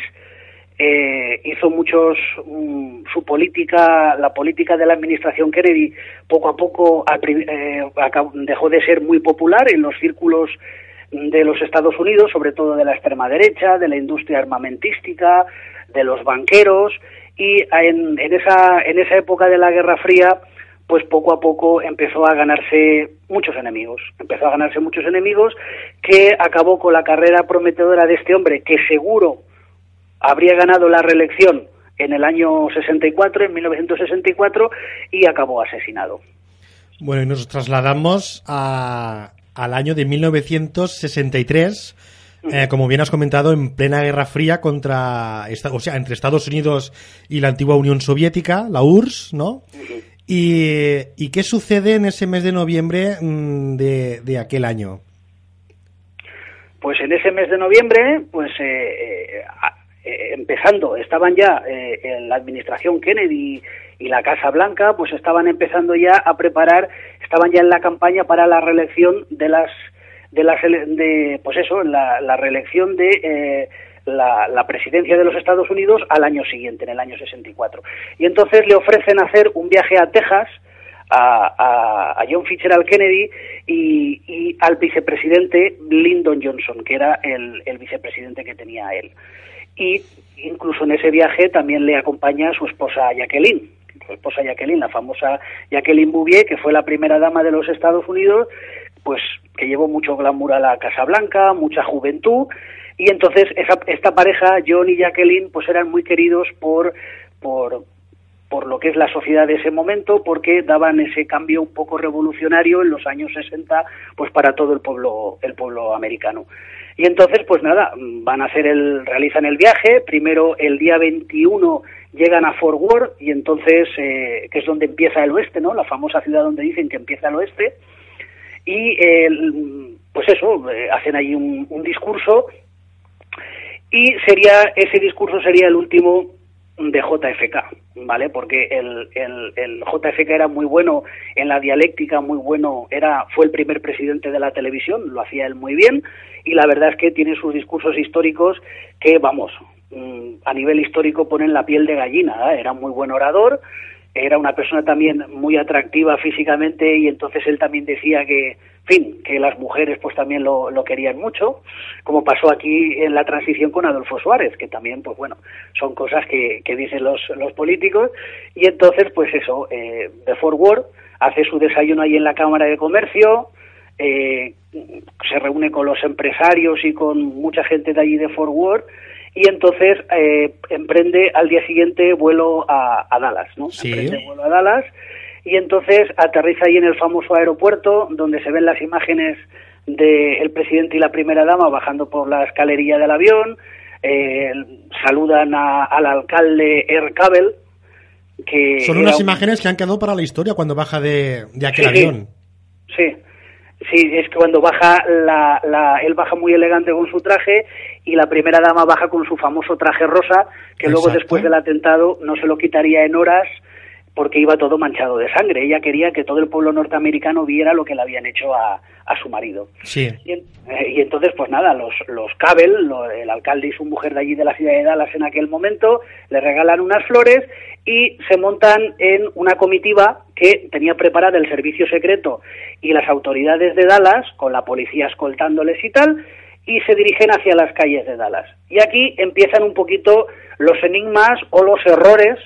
eh, hizo muchos mm, su política la política de la administración Kennedy poco a poco eh, dejó de ser muy popular en los círculos de los Estados Unidos sobre todo de la extrema derecha de la industria armamentística de los banqueros y en, en esa en esa época de la Guerra Fría pues poco a poco empezó a ganarse muchos enemigos, empezó a ganarse muchos enemigos que acabó con la carrera prometedora de este hombre que seguro habría ganado la reelección en el año 64, en 1964, y acabó asesinado. Bueno, y nos trasladamos a, al año de 1963, eh, como bien has comentado, en plena Guerra Fría contra, o sea, entre Estados Unidos y la antigua Unión Soviética, la URSS, ¿no? Y, qué sucede en ese mes de noviembre mm, de, de, aquel año? Pues en ese mes de noviembre, pues eh, eh eh, empezando, estaban ya eh, la administración Kennedy y la Casa Blanca, pues estaban empezando ya a preparar, estaban ya en la campaña para la reelección de las, de las, de, pues eso, la, la reelección de eh, la, la, presidencia de los Estados Unidos al año siguiente, en el año 64. Y entonces le ofrecen hacer un viaje a Texas, a, a, John Fitzgerald Kennedy y, y, al vicepresidente Lyndon Johnson, que era el, el vicepresidente que tenía él y incluso en ese viaje también le acompaña su esposa Jacqueline, su esposa Jacqueline, la famosa Jacqueline Bouvier, que fue la primera dama de los Estados Unidos, pues que llevó mucho glamour a la Casa Blanca, mucha juventud, y entonces esa, esta pareja, John y Jacqueline, pues eran muy queridos por, por, por lo que es la sociedad de ese momento, porque daban ese cambio un poco revolucionario en los años 60, pues para todo el pueblo, el pueblo americano. Y entonces, pues nada, van a hacer el, realizan el viaje, primero el día 21 llegan a Fort Worth y entonces, eh, que es donde empieza el oeste, ¿no? La famosa ciudad donde dicen que empieza el oeste. Y, pues eso, eh, hacen un, un discurso y sería, ese discurso sería el último de JFK, ¿vale? Porque el, el, el, JFK era muy bueno en la dialéctica, muy bueno, era, fue el primer presidente de la televisión, lo hacía él muy bien, y la verdad es que tiene sus discursos históricos que, vamos, mm, a nivel histórico ponen la piel de gallina, ¿eh? era muy buen orador, era una persona también muy atractiva físicamente y entonces él también decía que, fin, que las mujeres pues también lo, lo, querían mucho, como pasó aquí en la transición con Adolfo Suárez, que también, pues bueno, son cosas que, que dicen los, los políticos, y entonces, pues eso, eh, de Forward hace su desayuno ahí en la Cámara de Comercio, eh, se reúne con los empresarios y con mucha gente de allí de Forward, y entonces eh, emprende al día siguiente vuelo a, a Dallas, ¿no? Sí. Emprende vuelo a Dallas, y entonces aterriza ahí en el famoso aeropuerto donde se ven las imágenes del presidente y la primera dama bajando por la escalerilla del avión, eh, saludan a, al alcalde Air Cabell, que... Son unas un... imágenes que han quedado para la historia cuando baja de, de aquel sí, avión. Sí, sí, es que cuando baja, la, la, él baja muy elegante con su traje y la primera dama baja con su famoso traje rosa, que Exacto. luego después del atentado no se lo quitaría en horas porque iba todo manchado de sangre. Ella quería que todo el pueblo norteamericano viera lo que le habían hecho a, a su marido. Sí. Y, eh, y, entonces, pues nada, los, los Cabell, lo, el alcalde y su mujer de allí de la ciudad de Dallas en aquel momento, le regalan unas flores y se montan en una comitiva que tenía preparada el servicio secreto y las autoridades de Dallas, con la policía escoltándoles y tal, y se dirigen hacia las calles de Dallas. Y aquí empiezan un poquito los enigmas o los errores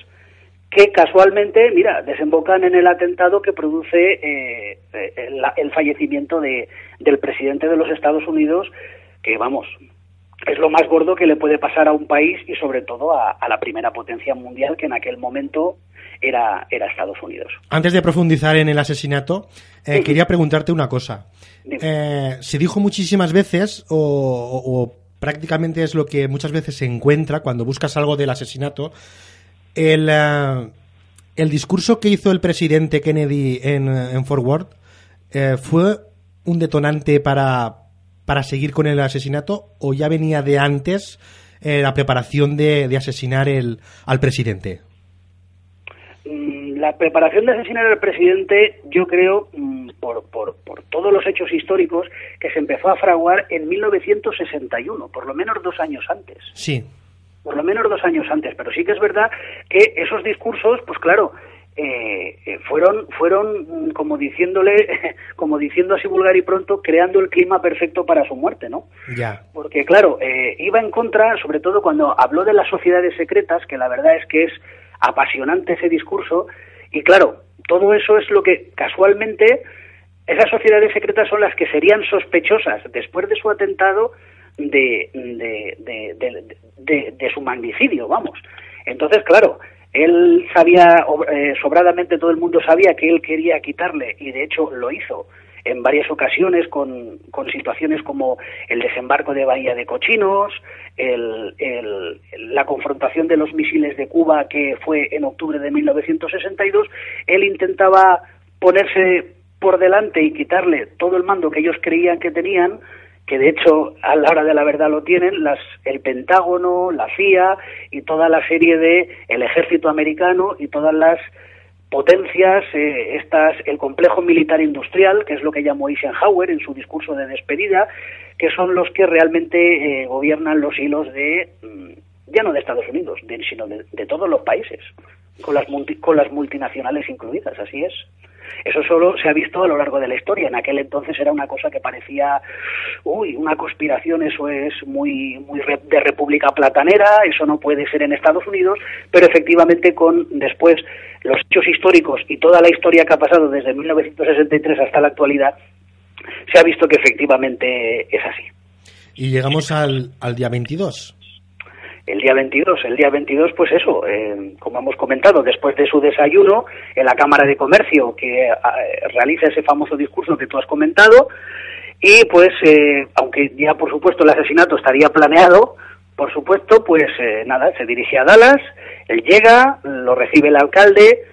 que casualmente, mira, desembocan en el atentado que produce eh, el, el, fallecimiento de, del presidente de los Estados Unidos, que vamos, es lo más gordo que le puede pasar a un país y sobre todo a, la primera potencia mundial que en aquel momento era, era Estados Unidos. Antes de profundizar en el asesinato, eh, quería preguntarte una cosa. Eh, se dijo muchísimas veces, o, prácticamente es lo que muchas veces se encuentra cuando buscas algo del asesinato, el, eh, el discurso que hizo el presidente Kennedy en, en Fort Worth fue un detonante para, para seguir con el asesinato o ya venía de antes eh, la preparación de, asesinar el, al presidente? Mm, la preparación de asesinar al presidente, yo creo, mm, por, por, por, todos los hechos históricos, que se empezó a fraguar en 1961, por lo menos dos años antes. Sí. Por lo menos dos años antes, pero sí que es verdad que esos discursos, pues claro, eh, eh, fueron fueron mm, como diciéndole como diciendo así vulgar y pronto creando el clima perfecto para su muerte no ya. Porque claro eh, iba en contra sobre todo cuando habló de las sociedades secretas que la verdad es que es apasionante ese discurso y claro todo eso es lo que casualmente esas sociedades secretas son las que serían sospechosas después de su atentado de, de, de su magnicidio vamos. Entonces claro él sabía, eh, sobradamente todo el mundo sabía que él quería quitarle, y de hecho lo hizo en varias ocasiones con, con situaciones como el desembarco de Bahía de Cochinos, el, la confrontación de los misiles de Cuba que fue en octubre de 1962, él intentaba ponerse por delante y quitarle todo el mando que ellos creían que tenían que de hecho a la hora de la verdad lo tienen las, el Pentágono, la CIA y toda la serie de el ejército americano y todas las potencias, eh, estas, el complejo militar industrial, que es lo que llamó Eisenhower en su discurso de despedida, que son los que realmente eh, gobiernan los hilos de, mm, ya no de Estados Unidos, sino de, de, todos los países, con las, con las multinacionales incluidas, así es. Eso solo se ha visto a lo largo de la historia. En aquel entonces era una cosa que parecía, uy, una conspiración, eso es muy, muy de república platanera, eso no puede ser en Estados Unidos, pero efectivamente con después los hechos históricos y toda la historia que ha pasado desde 1963 hasta la actualidad, se ha visto que efectivamente es así. Y llegamos al, al día 22 el día 22. El día 22, pues eso, eh, como hemos comentado, después de su desayuno en la Cámara de Comercio, que eh, realiza ese famoso discurso que tú has comentado, y pues, eh, aunque ya por supuesto el asesinato estaría planeado, por supuesto, pues nada, se dirige a Dallas, él llega, lo recibe el alcalde,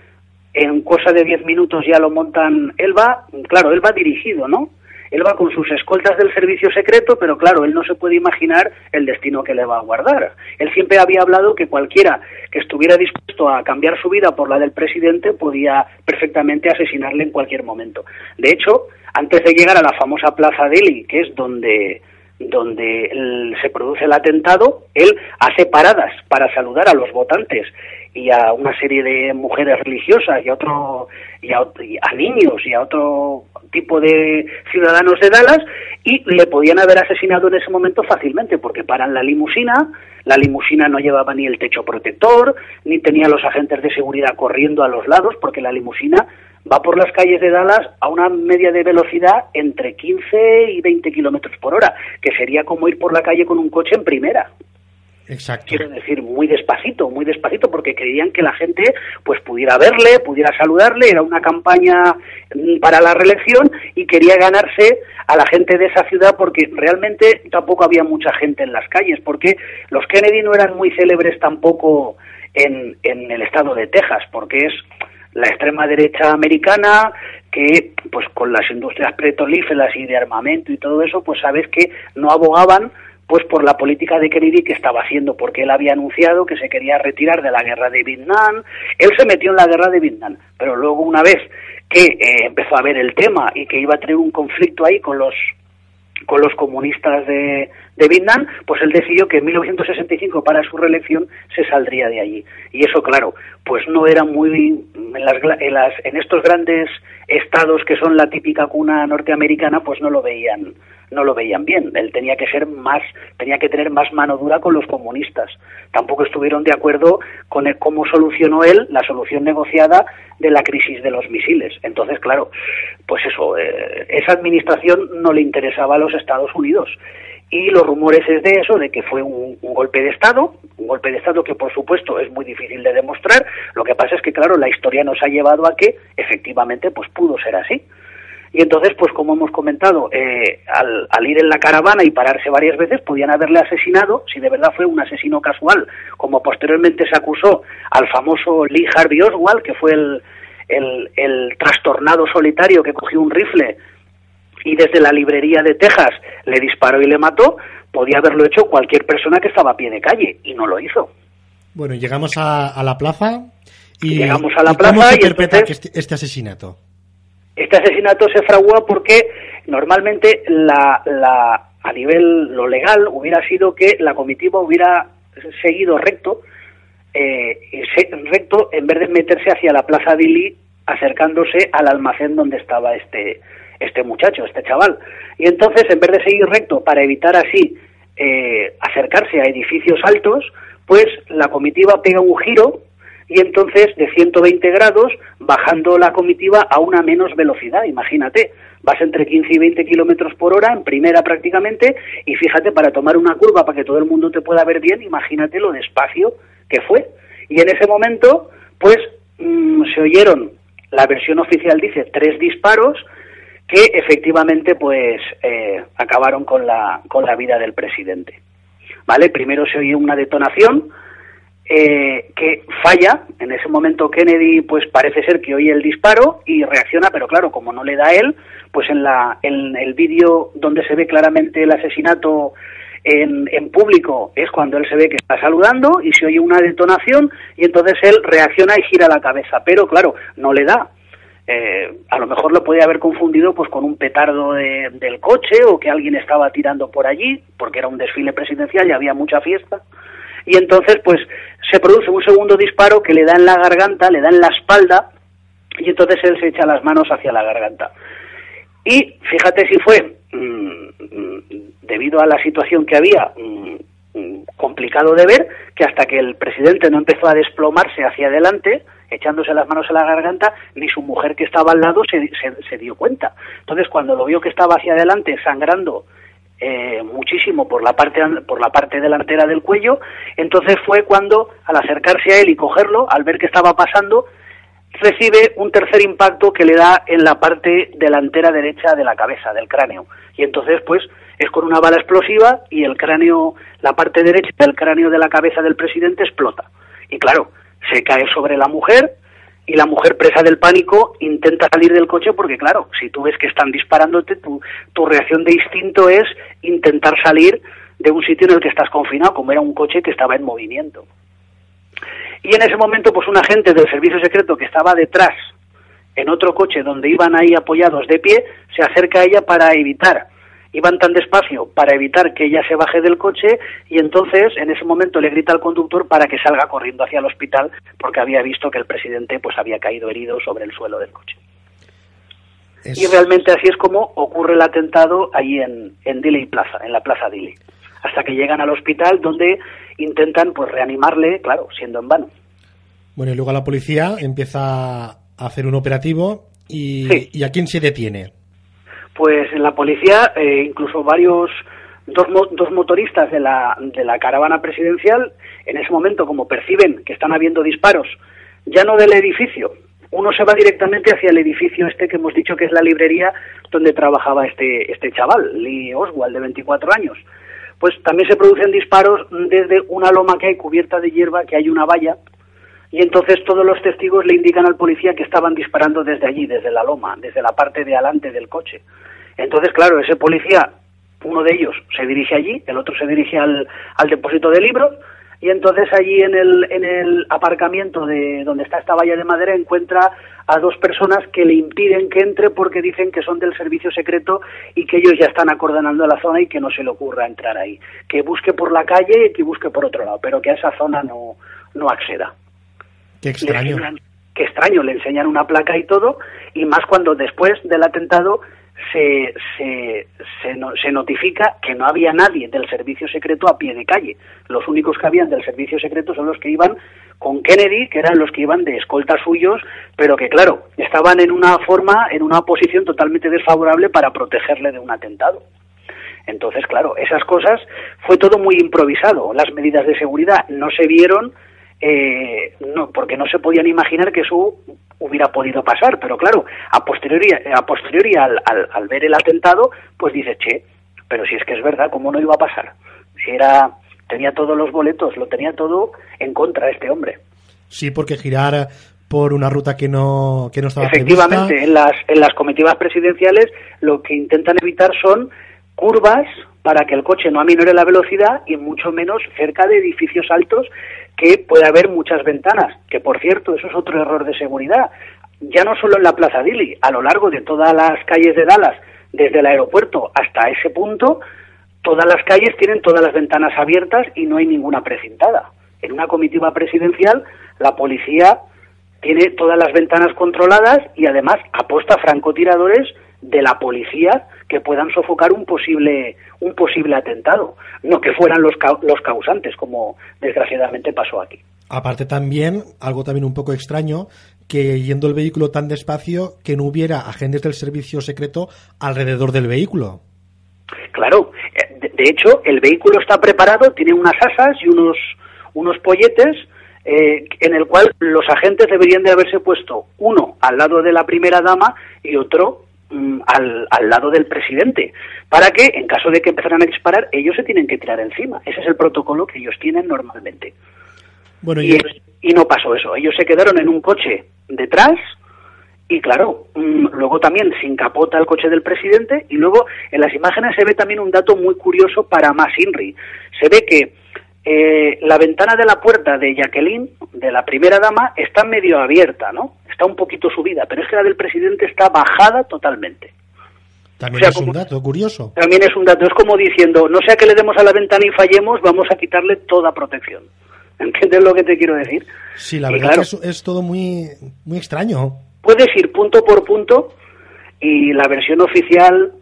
en cosa de 10 minutos ya lo montan, él va, claro, él va dirigido, ¿no? Él va con sus escoltas del servicio secreto, pero claro, él no se puede imaginar el destino que le va a guardar. Él siempre había hablado que cualquiera que estuviera dispuesto a cambiar su vida por la del presidente podía perfectamente asesinarle en cualquier momento. De hecho, antes de llegar a la famosa Plaza Delhi, que es donde donde se produce el atentado, él hace paradas para saludar a los votantes y a una serie de mujeres religiosas y a otro y a, a, niños y a otro tipo de ciudadanos de Dallas y le podían haber asesinado en ese momento fácilmente porque paran la limusina, la limusina no llevaba ni el techo protector, ni tenía los agentes de seguridad corriendo a los lados porque la limusina va por las calles de Dallas a una media de velocidad entre 15 y 20 kilómetros por hora, que sería como ir por la calle con un coche en primera. Quiero decir, muy despacito, muy despacito, porque creían que la gente pues pudiera verle, pudiera saludarle, era una campaña mm, para la reelección y quería ganarse a la gente de esa ciudad porque realmente tampoco había mucha gente en las calles, porque los Kennedy no eran muy célebres tampoco en, en el estado de Texas, porque es la extrema derecha americana que pues con las industrias petrolíferas y de armamento y todo eso pues sabes que no abogaban pues por la política de Kennedy que estaba haciendo, porque él había anunciado que se quería retirar de la guerra de Vietnam, él se metió en la guerra de Vietnam, pero luego una vez que eh, empezó a ver el tema y que iba a tener un conflicto ahí con los con los comunistas de, de Vietnam, pues él decidió que en 1965 para su reelección se saldría de allí. Y eso, claro, pues no era muy en, las, en, las, en estos grandes estados que son la típica cuna norteamericana, pues no lo veían no lo veían bien. Él tenía que ser más, tenía que tener más mano dura con los comunistas. Tampoco estuvieron de acuerdo con cómo solucionó él la solución negociada de la crisis de los misiles. Entonces, claro, pues eso, eh, esa administración no le interesaba a los Estados Unidos. y los rumores es de eso, de que fue un, golpe de Estado, un golpe de Estado que por supuesto es muy difícil de demostrar, lo que pasa es que claro, la historia nos ha llevado a que efectivamente pues pudo ser así. Y entonces, pues como hemos comentado, eh, al, al, ir en la caravana y pararse varias veces, podían haberle asesinado, si de verdad fue un asesino casual, como posteriormente se acusó al famoso Lee Harvey Oswald, que fue el, el, el trastornado solitario que cogió un rifle y desde la librería de Texas le disparó y le mató, podía haberlo hecho cualquier persona que estaba a pie de calle y no lo hizo. Bueno, llegamos a, la plaza y llegamos a la plaza ¿cómo se y interpreta este, este, asesinato. Este asesinato se fragua porque normalmente la, la, a nivel lo legal hubiera sido que la comitiva hubiera seguido recto, eh, recto en vez de meterse hacia la plaza Dili acercándose al almacén donde estaba este este muchacho, este chaval. Y entonces, en vez de seguir recto para evitar así eh, acercarse a edificios altos, pues la comitiva pega un giro y entonces de 120 grados, bajando la comitiva a una menos velocidad, imagínate, vas entre 15 y 20 kilómetros por hora, en primera prácticamente, y fíjate, para tomar una curva para que todo el mundo te pueda ver bien, imagínate lo despacio que fue. Y en ese momento, pues mm, se oyeron, la versión oficial dice tres disparos, que efectivamente pues eh, acabaron con la, con la vida del presidente. ¿Vale? Primero se oye una detonación eh, que falla, en ese momento Kennedy pues parece ser que oye el disparo y reacciona, pero claro, como no le da él, pues en, la, en el vídeo donde se ve claramente el asesinato en, en, público es cuando él se ve que está saludando y se oye una detonación y entonces él reacciona y gira la cabeza, pero claro, no le da, eh, a lo mejor lo podía haber confundido pues con un petardo del coche o que alguien estaba tirando por allí porque era un desfile presidencial y había mucha fiesta. Y entonces pues se produce un segundo disparo que le da en la garganta, le da en la espalda y entonces él se echa las manos hacia la garganta. Y fíjate si fue mm, debido a la situación que había mm, complicado de ver que hasta que el presidente no empezó a desplomarse hacia adelante, echándose las manos en la garganta, ni su mujer que estaba al lado se, se, dio cuenta. Entonces, cuando lo vio que estaba hacia adelante, sangrando eh, muchísimo por la parte por la parte delantera del cuello entonces fue cuando al acercarse a él y cogerlo al ver que estaba pasando recibe un tercer impacto que le da en la parte delantera derecha de la cabeza del cráneo. Y entonces pues es con una bala explosiva y el cráneo la parte derecha del cráneo de la cabeza del presidente explota. Y claro se cae sobre la mujer y la mujer presa del pánico intenta salir del coche porque claro, si tú ves que están disparándote, tu, tu reacción de instinto es intentar salir de un sitio en el que estás confinado, como era un coche que estaba en movimiento. Y en ese momento, pues un agente del servicio secreto que estaba detrás, en otro coche donde iban ahí apoyados de pie, se acerca a ella para evitar iban tan despacio para evitar que ella se baje del coche y entonces en ese momento le grita al conductor para que salga corriendo hacia el hospital porque había visto que el presidente pues había caído herido sobre el suelo del coche. Y realmente así es como ocurre el atentado ahí en, en Dili Plaza, en la Plaza Dili, hasta que llegan al hospital donde intentan pues reanimarle, claro, siendo en vano. Bueno, y luego la policía empieza a hacer un operativo y, ¿y a quién se detiene? Pues en la policía, eh, incluso varios, dos, dos motoristas de la, de la caravana presidencial, en ese momento, como perciben que están habiendo disparos, ya no del edificio, uno se va directamente hacia el edificio este que hemos dicho que es la librería donde trabajaba este, este chaval, Lee Oswald, de 24 años. Pues también se producen disparos desde una loma que hay cubierta de hierba, que hay una valla, y entonces todos los testigos le indican al policía que estaban disparando desde allí, desde la loma, desde la parte de adelante del coche. Entonces, claro, ese policía, uno de ellos se dirige allí, el otro se dirige al, al depósito de libros, y entonces allí en el, en el aparcamiento de donde está esta valla de madera encuentra a dos personas que le impiden que entre porque dicen que son del servicio secreto y que ellos ya están acordonando la zona y que no se le ocurra entrar ahí. Que busque por la calle y que busque por otro lado, pero que a esa zona no, no acceda. Qué extraño. qué extraño, le enseñan una placa y todo, y más cuando después del atentado se, se, se, notifica que no había nadie del servicio secreto a pie de calle. Los únicos que habían del servicio secreto son los que iban con Kennedy, que eran los que iban de escolta suyos, pero que claro, estaban en una forma, en una posición totalmente desfavorable para protegerle de un atentado. Entonces, claro, esas cosas fue todo muy improvisado. Las medidas de seguridad no se vieron eh, no, porque no se podían imaginar que eso hubiera podido pasar. Pero claro, a posteriori, a posteriori al, al, ver el atentado, pues dice, che, pero si es que es verdad, ¿cómo no iba a pasar? Si era, tenía todos los boletos, lo tenía todo en contra de este hombre. Sí, porque girar por una ruta que no, que no estaba Efectivamente, en las, en las comitivas presidenciales lo que intentan evitar son curvas para que el coche no aminore la velocidad y mucho menos cerca de edificios altos que puede haber muchas ventanas, que por cierto, eso es otro error de seguridad. Ya no solo en la Plaza Dili, a lo largo de todas las calles de Dallas, desde el aeropuerto hasta ese punto, todas las calles tienen todas las ventanas abiertas y no hay ninguna precintada. En una comitiva presidencial, la policía tiene todas las ventanas controladas y además aposta francotiradores de la policía que puedan sofocar un posible un posible atentado, no que fueran los, los causantes como desgraciadamente pasó aquí. Aparte también, algo también un poco extraño, que yendo el vehículo tan despacio que no hubiera agentes del servicio secreto alrededor del vehículo. Claro, eh, de, hecho el vehículo está preparado, tiene unas asas y unos unos polletes eh, en el cual los agentes deberían de haberse puesto uno al lado de la primera dama y otro al, al, lado del presidente, para que en caso de que empezaran a disparar, ellos se tienen que tirar encima. Ese es el protocolo que ellos tienen normalmente. Bueno, y, y no pasó eso. Ellos se quedaron en un coche detrás y claro, mm, luego también se encapota el coche del presidente y luego en las imágenes se ve también un dato muy curioso para más Inri. Se ve que eh, la ventana de la puerta de Jacqueline, de la primera dama, está medio abierta, ¿no? Está un poquito subida, pero es que la del presidente está bajada totalmente. También es un dato curioso. También es un dato, es como diciendo, no sea que le demos a la ventana y fallemos, vamos a quitarle toda protección. ¿Entiendes lo que te quiero decir? Sí, la verdad es, es todo muy, muy extraño. Puedes ir punto por punto y la versión oficial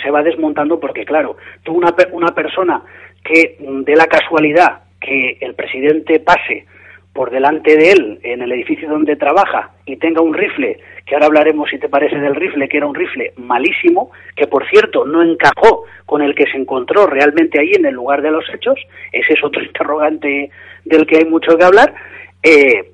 se va desmontando porque, claro, tú una, una persona que mm, de la casualidad que el presidente pase por delante de él en el edificio donde trabaja y tenga un rifle, que ahora hablaremos si te parece del rifle, que era un rifle malísimo, que por cierto no encajó con el que se encontró realmente ahí en el lugar de los hechos, ese es otro interrogante del que hay mucho que hablar, eh,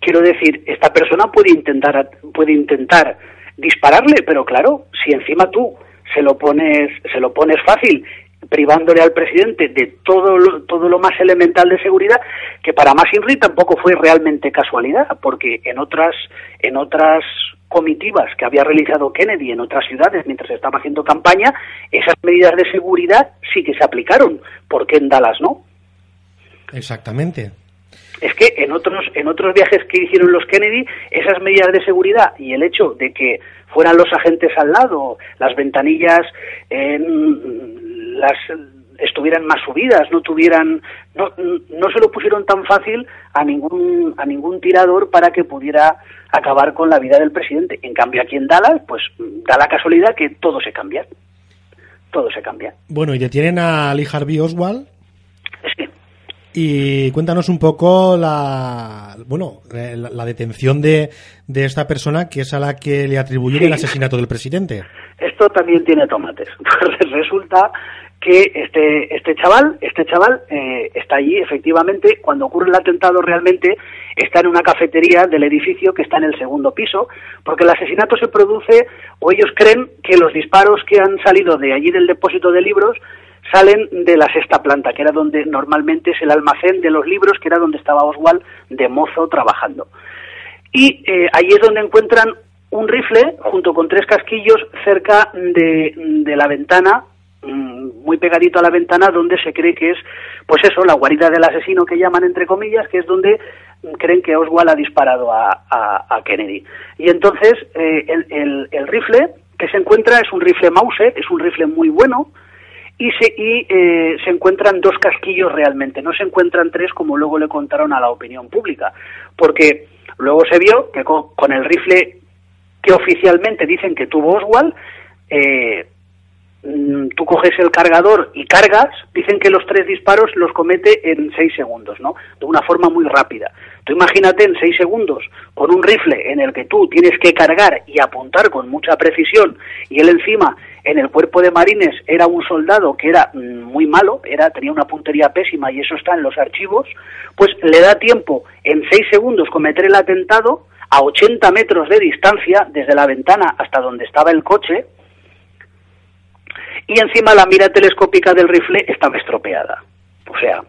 quiero decir, esta persona puede intentar, puede intentar dispararle, pero claro, si encima tú se lo pones, se lo pones fácil privándole al presidente de todo lo, todo lo más elemental de seguridad, que para más Inri tampoco fue realmente casualidad, porque en otras, en otras comitivas que había realizado Kennedy en otras ciudades mientras estaba haciendo campaña, esas medidas de seguridad sí que se aplicaron, porque en Dallas no. Exactamente. Es que en otros, en otros viajes que hicieron los Kennedy, esas medidas de seguridad y el hecho de que fueran los agentes al lado, las ventanillas las estuvieran más subidas, no tuvieran, no, no se lo pusieron tan fácil a ningún, a ningún tirador para que pudiera acabar con la vida del presidente. En cambio, aquí en Dallas, pues da la casualidad que todo se cambia. Todo se cambia. Bueno, y detienen a Lee Harvey Oswald. Sí. Y cuéntanos un poco la, bueno, la, detención de, de, esta persona que es a la que le atribuyen el asesinato del presidente. Esto también tiene tomates. Resulta que este este chaval este chaval eh, está allí efectivamente cuando ocurre el atentado realmente está en una cafetería del edificio que está en el segundo piso porque el asesinato se produce o ellos creen que los disparos que han salido de allí del depósito de libros salen de la sexta planta que era donde normalmente es el almacén de los libros que era donde estaba Oswald de mozo trabajando y eh, allí es donde encuentran un rifle junto con tres casquillos cerca de, de la ventana Mm, muy pegadito a la ventana donde se cree que es, pues eso, la guarida del asesino que llaman entre comillas, que es donde creen que Oswald ha disparado a, a, Kennedy. Y entonces eh, el, el, rifle que se encuentra es un rifle Mauser, es un rifle muy bueno, y se, y, eh, se encuentran dos casquillos realmente, no se encuentran tres como luego le contaron a la opinión pública, porque luego se vio que con, el rifle que oficialmente dicen que tuvo Oswald, eh, mm, tú coges el cargador y cargas, dicen que los tres disparos los comete en seis segundos, ¿no? De una forma muy rápida. Tú imagínate en seis segundos con un rifle en el que tú tienes que cargar y apuntar con mucha precisión y él encima en el cuerpo de marines era un soldado que era mm, muy malo, era tenía una puntería pésima y eso está en los archivos, pues le da tiempo en seis segundos cometer el atentado a 80 metros de distancia desde la ventana hasta donde estaba el coche y encima la mira telescópica del rifle estaba estropeada. O sea,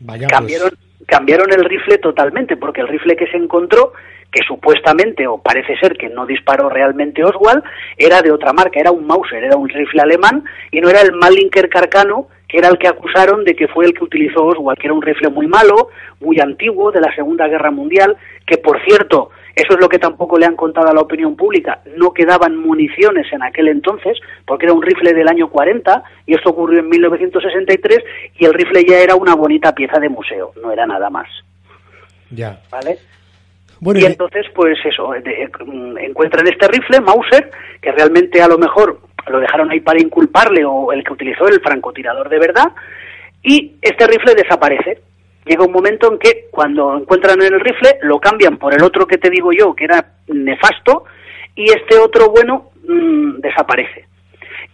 Vaya, pues, cambiaron, cambiaron el rifle totalmente, porque el rifle que se encontró, que supuestamente, o parece ser que no disparó realmente Oswald, era de otra marca, era un Mauser, era un rifle alemán, y no era el Malinker Carcano, que era el que acusaron de que fue el que utilizó Oswald, que era un rifle muy malo, muy antiguo, de la Segunda Guerra Mundial, que por cierto, eso es lo que tampoco le han contado a la opinión pública, no quedaban municiones en aquel entonces, porque era un rifle del año 40, y esto ocurrió en 1963, y el rifle ya era una bonita pieza de museo, no era nada más. ya. ¿Vale? Bueno, y entonces, pues eso, de- mm, encuentran este rifle, Mauser, que realmente a lo mejor lo dejaron ahí para inculparle o el que utilizó el francotirador de verdad, y este rifle desaparece. Llega un momento en que cuando encuentran el rifle lo cambian por el otro que te digo yo, que era nefasto, y este otro bueno mm, desaparece.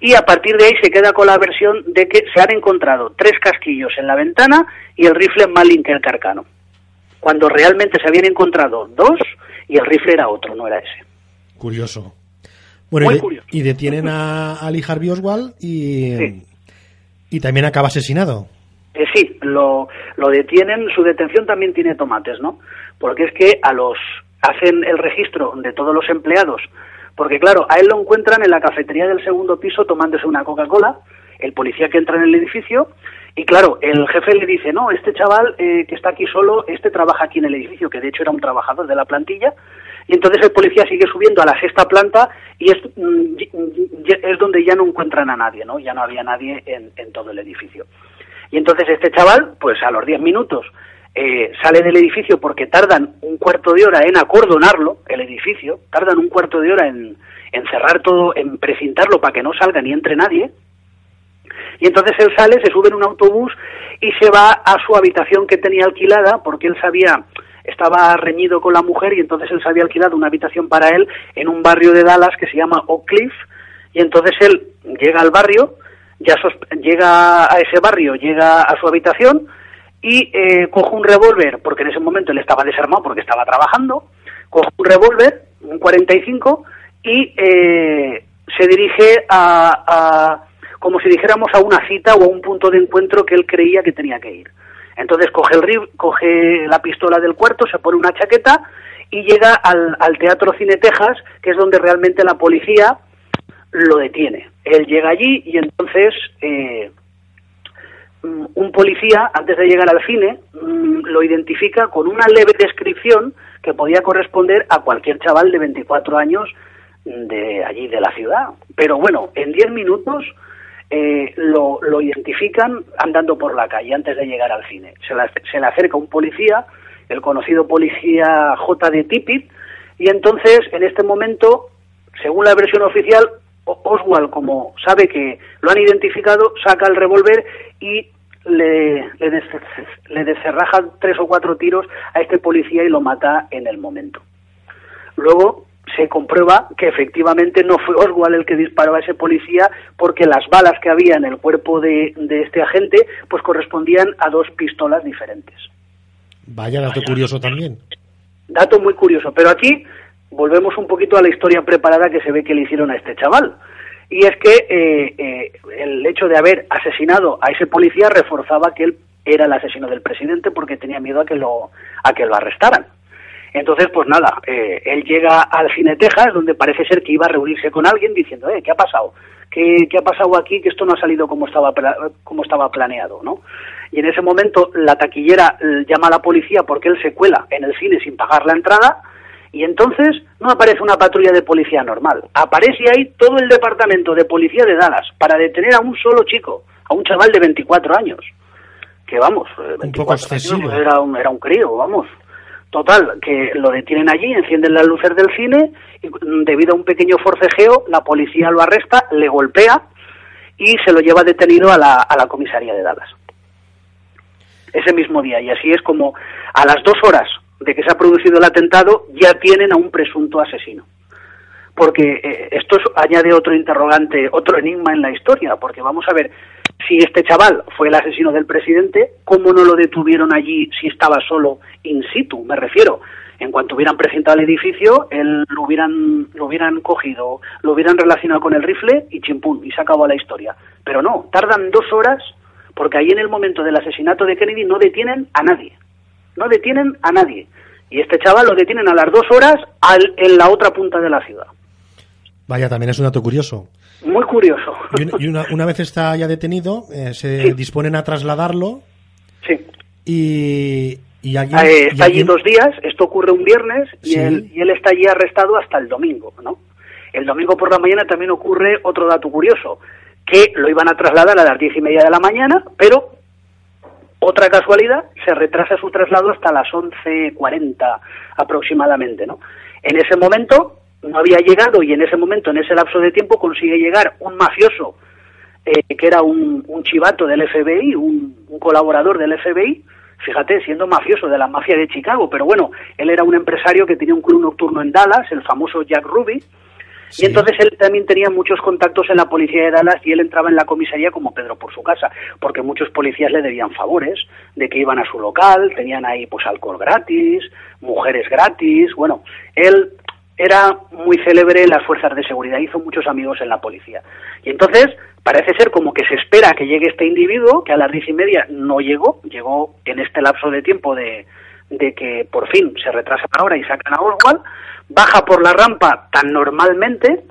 Y a partir de ahí se queda con la versión de que se han encontrado tres casquillos en la ventana y el rifle Malinker Carcano cuando realmente se habían encontrado dos y el rifle era otro, no era ese. curioso. Bueno, Muy y, de- curioso. y detienen a, a Lee Harvey Oswald y, Sí. y también acaba asesinado. Eh, sí, lo, lo detienen, su detención también tiene tomates, ¿no? Porque es que a los hacen el registro de todos los empleados, porque claro, a él lo encuentran en la cafetería del segundo piso tomándose una Coca-Cola, el policía que entra en el edificio, y claro, el jefe le dice, no, este chaval eh, que está aquí solo, este trabaja aquí en el edificio, que de hecho era un trabajador de la plantilla, y entonces el policía sigue subiendo a la sexta planta y es, mm, es donde ya no encuentran a nadie, ¿no? Ya no había nadie en, en todo el edificio. Y entonces este chaval, pues a los 10 minutos, eh, sale del edificio porque tardan un cuarto de hora en acordonarlo, el edificio, tardan un cuarto de hora en, en cerrar todo, en precintarlo para que no salga ni entre nadie. Y entonces él sale, se sube en un autobús y se va a su habitación que tenía alquilada porque él sabía, estaba reñido con la mujer y entonces él se había alquilado una habitación para él en un barrio de Dallas que se llama Oak Cliff. Y entonces él llega al barrio, ya llega a ese barrio, llega a su habitación y eh, coge un revólver, porque en ese momento él estaba desarmado porque estaba trabajando, coge un revólver, un 45, y eh, se dirige a, a, como si dijéramos, a una cita o a un punto de encuentro que él creía que tenía que ir. Entonces coge, el, coge la pistola del cuarto, se pone una chaqueta y llega al, al Teatro Cine Texas, que es donde realmente la policía lo detiene. Él llega allí y entonces eh, mm, un policía, antes de llegar al cine, mm, lo identifica con una leve descripción que podía corresponder a cualquier chaval de 24 años de allí, de la ciudad. Pero bueno, en 10 minutos eh, lo, lo identifican andando por la calle antes de llegar al cine. Se, la- se le acerca un policía, el conocido policía J. de Tippit, y entonces, en este momento, según la versión oficial, Oswald, como sabe que lo han identificado, saca el revólver y le, le, des- le descerraja tres o cuatro tiros a este policía y lo mata en el momento. Luego se comprueba que efectivamente no fue Oswald el que disparó a ese policía porque las balas que había en el cuerpo de, de este agente pues correspondían a dos pistolas diferentes. Vaya dato curioso también. Dato muy curioso, pero aquí volvemos un poquito a la historia preparada que se ve que le hicieron a este chaval. Y es que eh, eh, el hecho de haber asesinado a ese policía reforzaba que él era el asesino del presidente porque tenía miedo a que lo, a que lo arrestaran. Entonces, pues nada, eh, él llega al Cine Texas, donde parece ser que iba a reunirse con alguien diciendo, eh, ¿qué ha pasado? ¿Qué, qué ha pasado aquí? Que esto no ha salido como estaba, como estaba planeado, ¿no? Y en ese momento la taquillera eh, llama a la policía porque él se cuela en el cine sin pagar la entrada y entonces no aparece una patrulla de policía normal. Aparece ahí todo el departamento de policía de Dallas para detener a un solo chico, a un chaval de 24 años. Que vamos, eh, 24 poco años, era un, era un crío, vamos. Total, que lo detienen allí, encienden las luces del cine y mm, debido a un pequeño forcejeo, la policía lo arresta, le golpea y se lo lleva detenido a la, a la comisaría de Dallas. Ese mismo día. Y así es como a las dos horas de que se ha producido el atentado ya tienen a un presunto asesino. Porque eh, esto añade otro interrogante, otro enigma en la historia, porque vamos a ver, si este chaval fue el asesino del presidente, ¿cómo no lo detuvieron allí si estaba solo in situ? Me refiero, en cuanto hubieran presentado el edificio, él lo hubieran, lo hubieran cogido, lo hubieran relacionado con el rifle y chimpún, y se acabó la historia. Pero no, tardan dos horas porque ahí en el momento del asesinato de Kennedy no detienen a nadie. No detienen a nadie. Y este chaval lo detienen a las dos horas al, en la otra punta de la ciudad. Vaya, también es un dato curioso. Muy curioso. Y una, una vez está ya detenido, eh, se disponen a trasladarlo. Sí. Y, y allí, eh, está allí dos días, esto ocurre un viernes y, él, y él está allí arrestado hasta el domingo, ¿no? El domingo por la mañana también ocurre otro dato curioso, que lo iban a trasladar a las diez y media de la mañana, pero otra casualidad, se retrasa su traslado hasta las 11.40 aproximadamente, ¿no? En ese momento no había llegado y en ese momento, en ese lapso de tiempo, consigue llegar un mafioso eh, que era un, un, chivato del FBI, un, un, colaborador del FBI, fíjate, siendo mafioso de la mafia de Chicago, pero bueno, él era un empresario que tenía un club nocturno en Dallas, el famoso Jack Ruby, Sí. Y entonces él también tenía muchos contactos en la policía de Dallas y él entraba en la comisaría como Pedro por su casa, porque muchos policías le debían favores de que iban a su local, tenían ahí pues alcohol gratis, mujeres gratis, bueno, él era muy célebre en las fuerzas de seguridad, hizo muchos amigos en la policía. Y entonces parece ser como que se espera que llegue este individuo, que a las diez y media no llegó, llegó en este lapso de tiempo de, de que por fin se retrasa la hora y sacan a Oswald, baja por la rampa tan normalmente,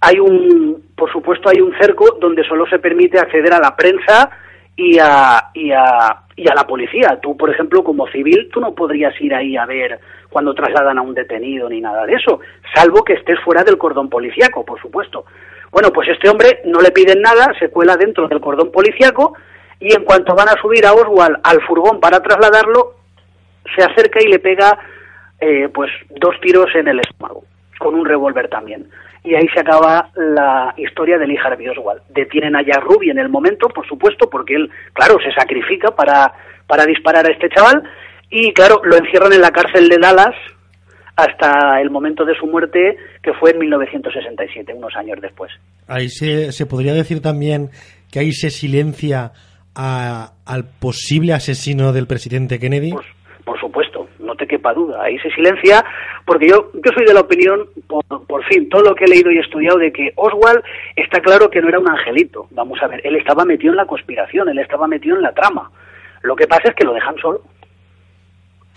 hay un, por supuesto, hay un cerco donde solo se permite acceder a la prensa y a, y a, y a la policía. Tú, por ejemplo, como civil, tú no podrías ir ahí a ver cuando trasladan a un detenido ni nada de eso, salvo que estés fuera del cordón policíaco, por supuesto. Bueno, pues este hombre no le piden nada, se cuela dentro del cordón policíaco y en cuanto van a subir a Oswald al furgón para trasladarlo, se acerca y le pega eh, pues dos tiros en el estómago, con un revólver también. Y ahí se acaba la historia de Lee Harvey Oswald. Detienen a Jack Ruby en el momento, por supuesto, porque él, claro, se sacrifica para, para disparar a este chaval. Y claro, lo encierran en la cárcel de Dallas hasta el momento de su muerte, que fue en 1967, unos años después. Ahí se, se podría decir también que ahí se silencia a, al posible asesino del presidente Kennedy. Por, por supuesto, no te quepa duda. Ahí se silencia, porque yo, yo soy de la opinión, por, por, fin, todo lo que he leído y estudiado, de que Oswald está claro que no era un angelito. Vamos a ver, él estaba metido en la conspiración, él estaba metido en la trama. Lo que pasa es que lo dejan solo.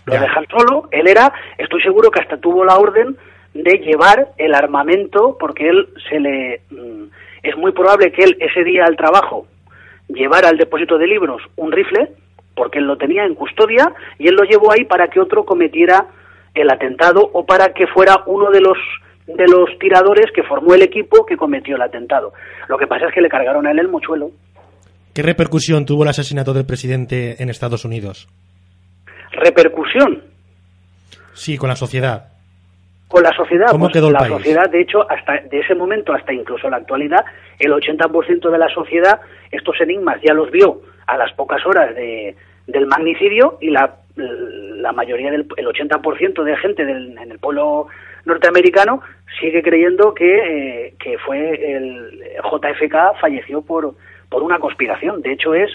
Lo ya. dejan solo, él era, estoy seguro que hasta tuvo la orden de llevar el armamento, porque él se le. Mm, es muy probable que él ese día al trabajo llevara al depósito de libros un rifle, porque él lo tenía en custodia y él lo llevó ahí para que otro cometiera el atentado o para que fuera uno de los de los tiradores que formó el equipo que cometió el atentado. Lo que pasa es que le cargaron a él el mochuelo. ¿Qué repercusión tuvo el asesinato del presidente en Estados Unidos? ¿Repercusión? Sí, con la sociedad. Con la sociedad, ¿Cómo pues, quedó el la país? sociedad, de hecho, hasta de ese momento hasta incluso la actualidad, el 80% de la sociedad estos enigmas ya los vio a las pocas horas de, del magnicidio y la, la mayoría del el 80% de gente del, en el pueblo norteamericano sigue creyendo que, eh, que fue el JFK falleció por, por una conspiración. De hecho, es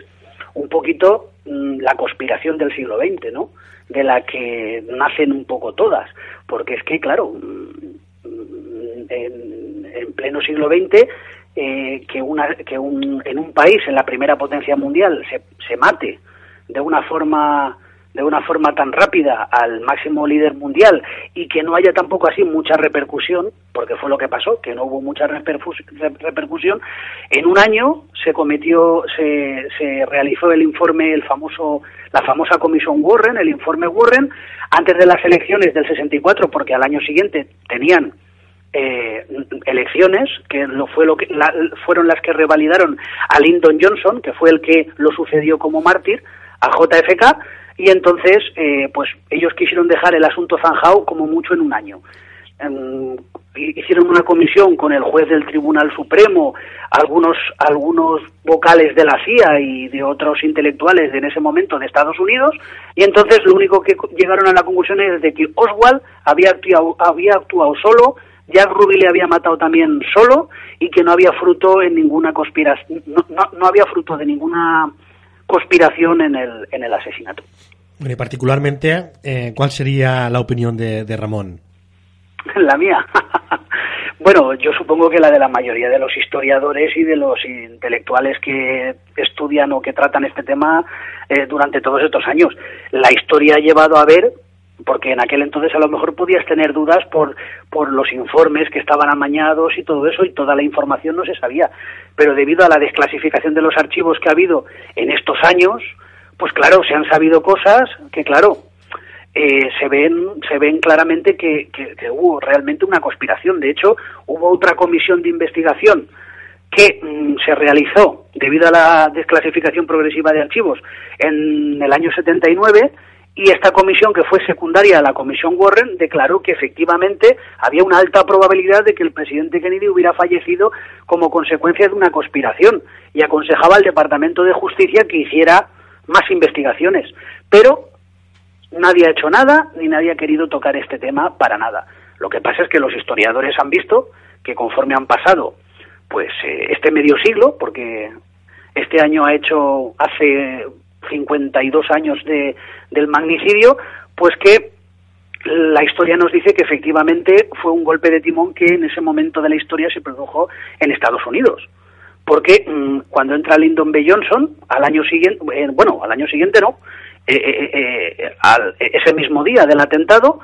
un poquito la conspiración del siglo XX, ¿no? De la que nacen un poco todas. Porque es que, claro, en, en pleno siglo XX eh, que, una, que un, en un país, en la primera potencia mundial, se, se mate de una forma de una forma tan rápida al máximo líder mundial y que no haya tampoco así mucha repercusión, porque fue lo que pasó, que no hubo mucha repercusión, en un año se cometió, se, se realizó el informe, el famoso, la famosa comisión Warren, el informe Warren, antes de las elecciones del 64, porque al año siguiente tenían eh, elecciones que lo fue lo que la, fueron las que revalidaron a Lyndon Johnson que fue el que lo sucedió como mártir a JFK y entonces eh, pues ellos quisieron dejar el asunto zanjado como mucho en un año. Em, hicieron una comisión con el juez del Tribunal Supremo, algunos algunos vocales de la CIA y de otros intelectuales de en ese momento de Estados Unidos y entonces lo único que llegaron a la conclusión es de que Oswald había actuado, había actuado solo, Jack Ruby le había matado también solo y que no había fruto en ninguna conspiración no, no, había fruto de ninguna conspiración en el en el asesinato. y particularmente, eh, ¿cuál sería la opinión de, de Ramón? La mía. bueno, yo supongo que la de la mayoría de los historiadores y de los intelectuales que estudian o que tratan este tema eh, durante todos estos años. La historia ha llevado a ver, porque en aquel entonces a lo mejor podías tener dudas por, por los informes que estaban amañados y todo eso, y toda la información no se sabía. Pero debido a la desclasificación de los archivos que ha habido en estos años, pues claro, se han sabido cosas que, claro, eh, se ven se ven claramente que, hubo realmente una conspiración. De hecho, hubo otra comisión de investigación que mm, se realizó debido a la desclasificación progresiva de archivos en el año 79 y esta comisión, que fue secundaria a la comisión Warren, declaró que efectivamente había una alta probabilidad de que el presidente Kennedy hubiera fallecido como consecuencia de una conspiración y aconsejaba al Departamento de Justicia que hiciera más investigaciones. Pero nadie ha hecho nada ni nadie ha querido tocar este tema para nada. Lo que pasa es que los historiadores han visto que conforme han pasado pues eh, este medio siglo, porque este año ha hecho hace 52 años de, del magnicidio, pues que la historia nos dice que efectivamente fue un golpe de timón que en ese momento de la historia se produjo en Estados Unidos. Porque mm, cuando entra Lyndon B. Johnson, al año siguiente, eh, bueno, al año siguiente no, eh, eh, al, ese mismo día del atentado,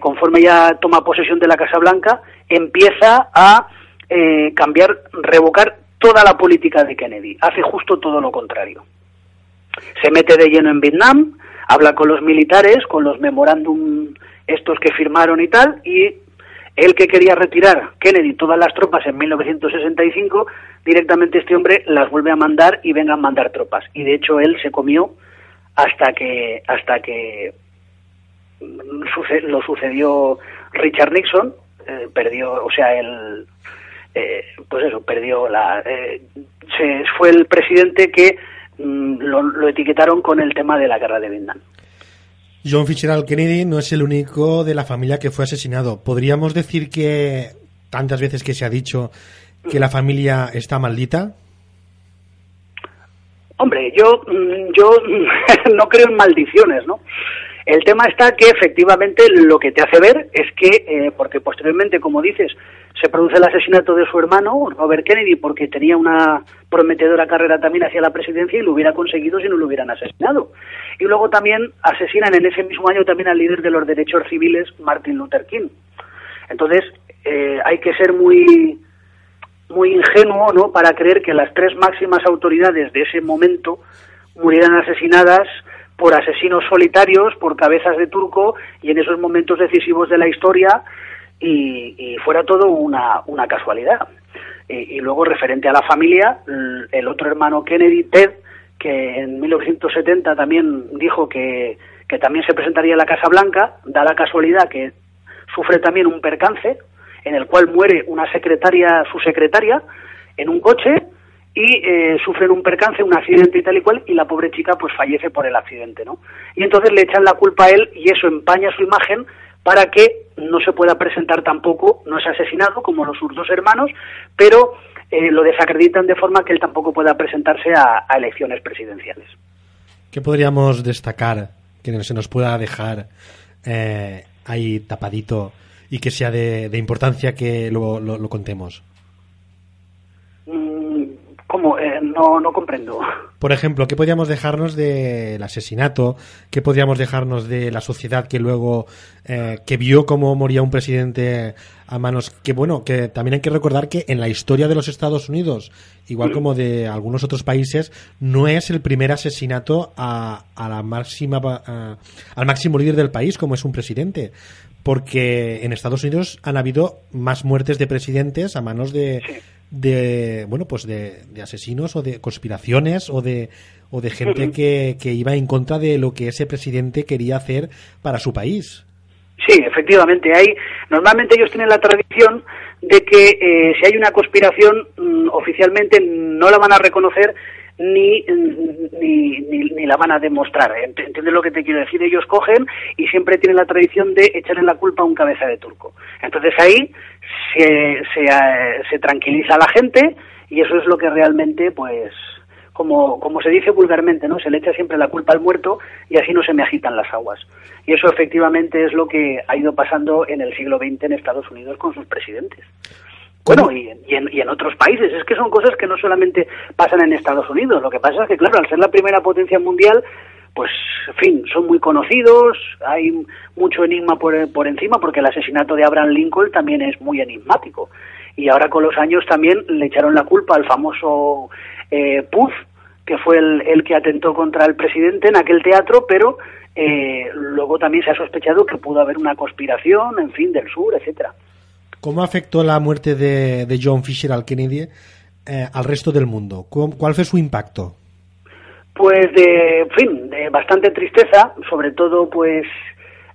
conforme ya toma posesión de la Casa Blanca, empieza a cambiar, revocar toda la política de Kennedy. Hace justo todo lo contrario. Se mete de lleno en Vietnam, habla con los militares, con los memorándum estos que firmaron y tal, y el que quería retirar Kennedy todas las tropas en 1965, directamente este hombre las vuelve a mandar y venga a mandar tropas. Y de hecho él se comió hasta que hasta que lo sucedió Richard Nixon eh, perdió o sea el eh, pues eso perdió la eh, se fue el presidente que mm, lo, etiquetaron con el tema de la guerra de Vietnam. John Fitzgerald Kennedy no es el único de la familia que fue asesinado. Podríamos decir que tantas veces que se ha dicho que la familia está maldita Hombre, yo, mm, yo no creo en maldiciones, ¿no? El tema está que efectivamente lo que te hace ver es que, eh, porque posteriormente, como dices, se produce el asesinato de su hermano, Robert Kennedy, porque tenía una prometedora carrera también hacia la presidencia y lo hubiera conseguido si no lo hubieran asesinado. Y luego también asesinan en ese mismo año también al líder de los derechos civiles, Martin Luther King. Entonces, eh, hay que ser muy muy ingenuo ¿no? para creer que las tres máximas autoridades de ese momento murieran asesinadas por asesinos solitarios, por cabezas de turco y en esos momentos decisivos de la historia y, fuera todo una, una casualidad. Y, luego referente a la familia, el otro hermano Kennedy, Ted, que en 1970 también dijo que, que también se presentaría en la Casa Blanca, da la casualidad que sufre también un percance, en el cual muere una secretaria, su secretaria, en un coche y eh, sufren un percance, un accidente y tal y cual, y la pobre chica pues fallece por el accidente, ¿no? Y entonces le echan la culpa a él y eso empaña su imagen para que no se pueda presentar tampoco, no es asesinado como los sus dos hermanos, pero eh, lo desacreditan de forma que él tampoco pueda presentarse a, elecciones presidenciales. ¿Qué podríamos destacar que se nos pueda dejar eh, ahí tapadito y que sea de, importancia que lo, lo, contemos? Eh, no, no comprendo. Por ejemplo, ¿qué podríamos dejarnos del asesinato? ¿Qué podríamos dejarnos de la sociedad que luego, eh, que vio cómo moría un presidente a manos, que bueno, que también hay que recordar que en la historia de los Estados Unidos, igual como de algunos otros países, no es el primer asesinato a la máxima, al máximo líder del país como es un presidente porque en Estados Unidos han habido más muertes de presidentes a manos de, de bueno pues de, asesinos o de conspiraciones o de o de gente que, que iba en contra de lo que ese presidente quería hacer para su país. Sí, efectivamente. Hay, normalmente ellos tienen la tradición de que eh, si hay una conspiración, mm, oficialmente no la van a reconocer ni, ni, ni, la van a demostrar. ¿Entiendes lo que te quiero decir? Ellos cogen y siempre tienen la tradición de echarle la culpa a un cabeza de turco. Entonces ahí se, se, eh, tranquiliza a la gente y eso es lo que realmente, pues, como, como se dice vulgarmente, ¿no? Se le echa siempre la culpa al muerto y así no se me agitan las aguas. Y eso efectivamente es lo que ha ido pasando en el siglo XX en Estados Unidos con sus presidentes. Bueno, y, en, y, en, otros países. Es que son cosas que no solamente pasan en Estados Unidos. Lo que pasa es que, claro, al ser la primera potencia mundial, pues, en fin, son muy conocidos, hay mucho enigma por, por encima, porque el asesinato de Abraham Lincoln también es muy enigmático. Y ahora con los años también le echaron la culpa al famoso eh, Puz, que fue el, que atentó contra el presidente en aquel teatro, pero eh, luego también se ha sospechado que pudo haber una conspiración, en fin, del sur, etcétera. ¿Cómo afectó la muerte de, John Fisher al Kennedy eh, al resto del mundo? ¿Cuál fue su impacto? Pues de, en fin, de bastante tristeza, sobre todo pues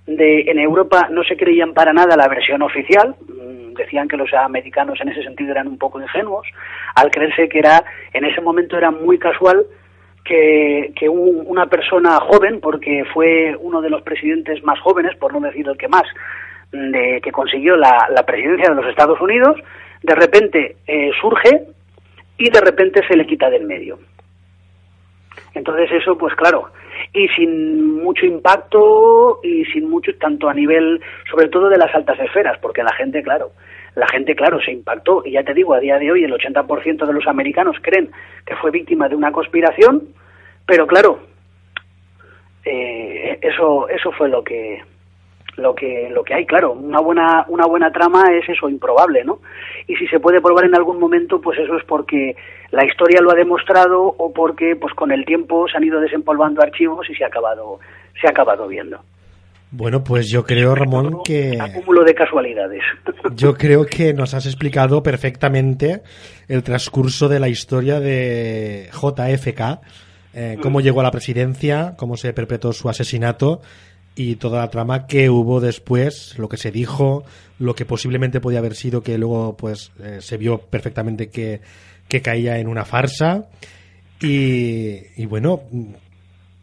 de en Europa no se creían para nada la versión oficial, mm, decían que los americanos en ese sentido eran un poco ingenuos, al creerse que era en ese momento era muy casual que, que una persona joven, porque fue uno de los presidentes más jóvenes, por no decir el que más, de, que consiguió la, presidencia de los Estados Unidos, de repente eh, surge y de repente se le quita del medio. Entonces eso, pues claro, y sin mucho impacto y sin mucho, tanto a nivel, sobre todo de las altas esferas, porque la gente, claro, la gente, claro, se impactó. Y ya te digo, a día de hoy el 80% de los americanos creen que fue víctima de una conspiración, pero claro, eh, eso, eso fue lo que, lo que lo que hay claro una buena una buena trama es eso improbable no y si se puede probar en algún momento pues eso es porque la historia lo ha demostrado o porque pues con el tiempo se han ido desempolvando archivos y se ha acabado se ha acabado viendo bueno, pues yo creo, Ramón, que... Acúmulo de casualidades. Yo creo que nos has explicado perfectamente el transcurso de la historia de JFK, eh, cómo mm. llegó a la presidencia, cómo se perpetró su asesinato y toda la trama que hubo después, lo que se dijo, lo que posiblemente podía haber sido, que luego pues eh, se vio perfectamente que, caía en una farsa. Y, bueno,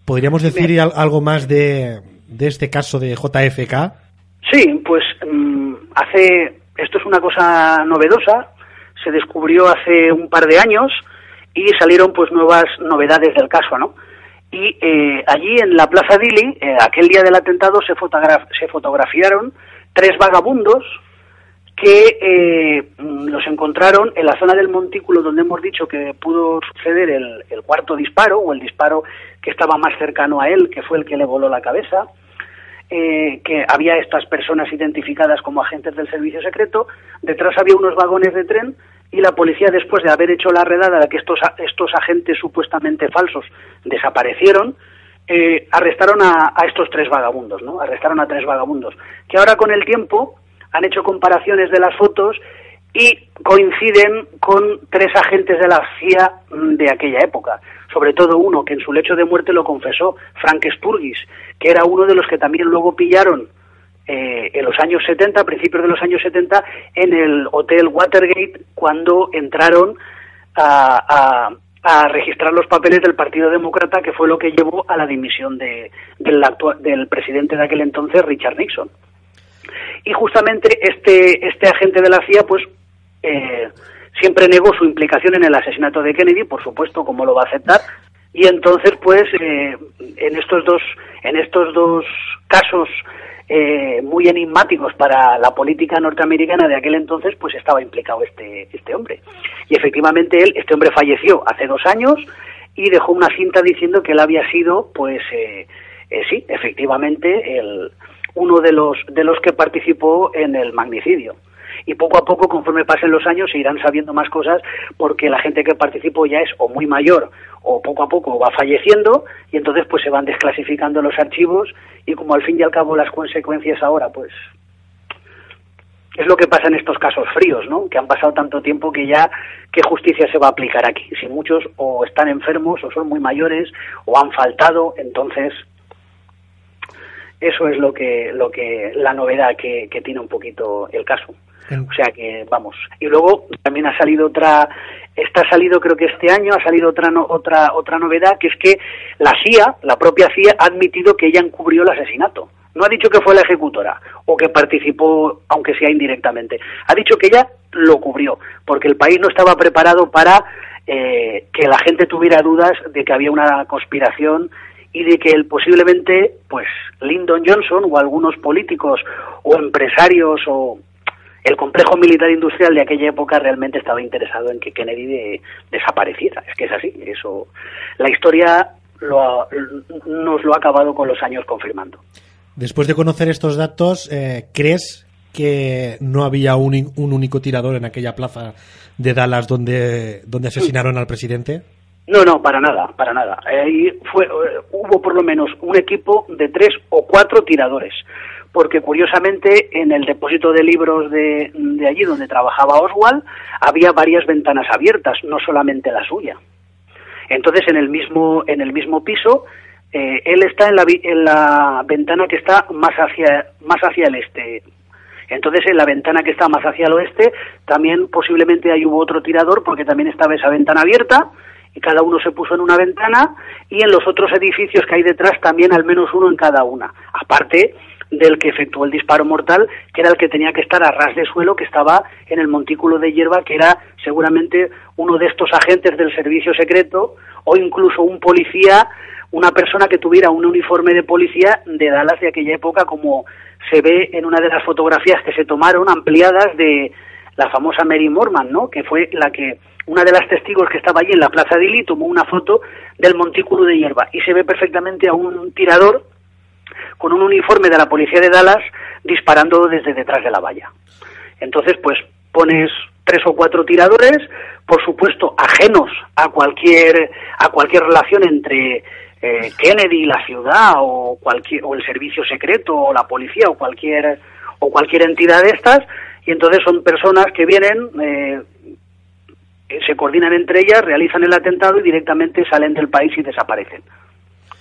¿podríamos decir algo más de, de este caso de JFK? Sí, pues mm, hace, esto es una cosa novedosa, se descubrió hace un par de años y salieron pues nuevas novedades del caso, ¿no? Y eh, allí en la Plaza Dili, eh, aquel día del atentado, se, se fotografiaron tres vagabundos que eh, los encontraron en la zona del montículo donde hemos dicho que pudo suceder el, el, cuarto disparo o el disparo que estaba más cercano a él, que fue el que le voló la cabeza, que había estas personas identificadas como agentes del servicio secreto, detrás había unos vagones de tren y la policía después de haber hecho la redada de que estos, estos agentes supuestamente falsos desaparecieron, eh, arrestaron a, estos tres vagabundos, ¿no? Arrestaron a tres vagabundos, que ahora con el tiempo han hecho comparaciones de las fotos y coinciden con tres agentes de la CIA de aquella época, sobre todo uno que en su lecho de muerte lo confesó, Frank Spurgis, que era uno de los que también luego pillaron eh, en los años 70, a principios de los años 70, en el Hotel Watergate, cuando entraron a, a, registrar los papeles del Partido Demócrata, que fue lo que llevó a la dimisión de, del, actual, del presidente de aquel entonces, Richard Nixon. Y justamente este, este agente de la CIA, pues, eh, siempre negó su implicación en el asesinato de Kennedy, por supuesto, como lo va a aceptar, y entonces, pues, eh, en estos dos, en estos dos casos eh, muy enigmáticos para la política norteamericana de aquel entonces, pues estaba implicado este, este hombre. Y efectivamente él, este hombre falleció hace dos años y dejó una cinta diciendo que él había sido, pues eh, eh, sí, efectivamente, el, uno de los, de los que participó en el magnicidio y poco a poco, conforme pasen los años, se irán sabiendo más cosas porque la gente que participó ya es o muy mayor o poco a poco va falleciendo y entonces pues se van desclasificando los archivos y como al fin y al cabo las consecuencias ahora pues es lo que pasa en estos casos fríos, ¿no? Que han pasado tanto tiempo que ya qué justicia se va a aplicar aquí. Si muchos o están enfermos o son muy mayores o han faltado, entonces eso es lo que lo que la novedad que, que tiene un poquito el caso. O sea que vamos. Y luego también ha salido otra, está salido creo que este año ha salido otra otra otra novedad que es que la CIA, la propia CIA ha admitido que ella encubrió el asesinato. No ha dicho que fue la ejecutora o que participó, aunque sea indirectamente. Ha dicho que ella lo cubrió, porque el país no estaba preparado para eh, que la gente tuviera dudas de que había una conspiración y de que él posiblemente, pues, Lyndon Johnson o algunos políticos o empresarios o el complejo militar industrial de aquella época realmente estaba interesado en que Kennedy desapareciera. Es que es así. Eso, la historia nos lo ha acabado con los años confirmando. Después de conocer estos datos, eh, ¿crees que no había un, único tirador en aquella plaza de Dallas donde, donde asesinaron al presidente? No, no, para nada, para nada. fue, eh, hubo por lo menos un equipo de tres o cuatro tiradores, porque curiosamente en el depósito de libros de, de allí donde trabajaba Oswald había varias ventanas abiertas, no solamente la suya. Entonces en el mismo en el mismo piso eh, él está en la, en la ventana que está más hacia, más hacia el este. Entonces, en la ventana que está más hacia el oeste, también posiblemente hay hubo otro tirador, porque también estaba esa ventana abierta, y cada uno se puso en una ventana, y en los otros edificios que hay detrás también al menos uno en cada una. Aparte del que efectuó el disparo mortal, que era el que tenía que estar a ras de suelo, que estaba en el montículo de hierba, que era seguramente uno de estos agentes del servicio secreto, o incluso un policía una persona que tuviera un uniforme de policía de Dallas de aquella época, como se ve en una de las fotografías que se tomaron ampliadas de la famosa Mary Morman, ¿no? Que fue la que una de las testigos que estaba allí en la Plaza de Lee tomó una foto del montículo de hierba y se ve perfectamente a un tirador con un uniforme de la policía de Dallas disparando desde detrás de la valla. Entonces, pues pones tres o cuatro tiradores, por supuesto ajenos a cualquier a cualquier relación entre eh, Kennedy, la ciudad o cualquier o el servicio secreto o la policía o cualquier o cualquier entidad de estas y entonces son personas que vienen eh, se coordinan entre ellas, realizan el atentado y directamente salen del país y desaparecen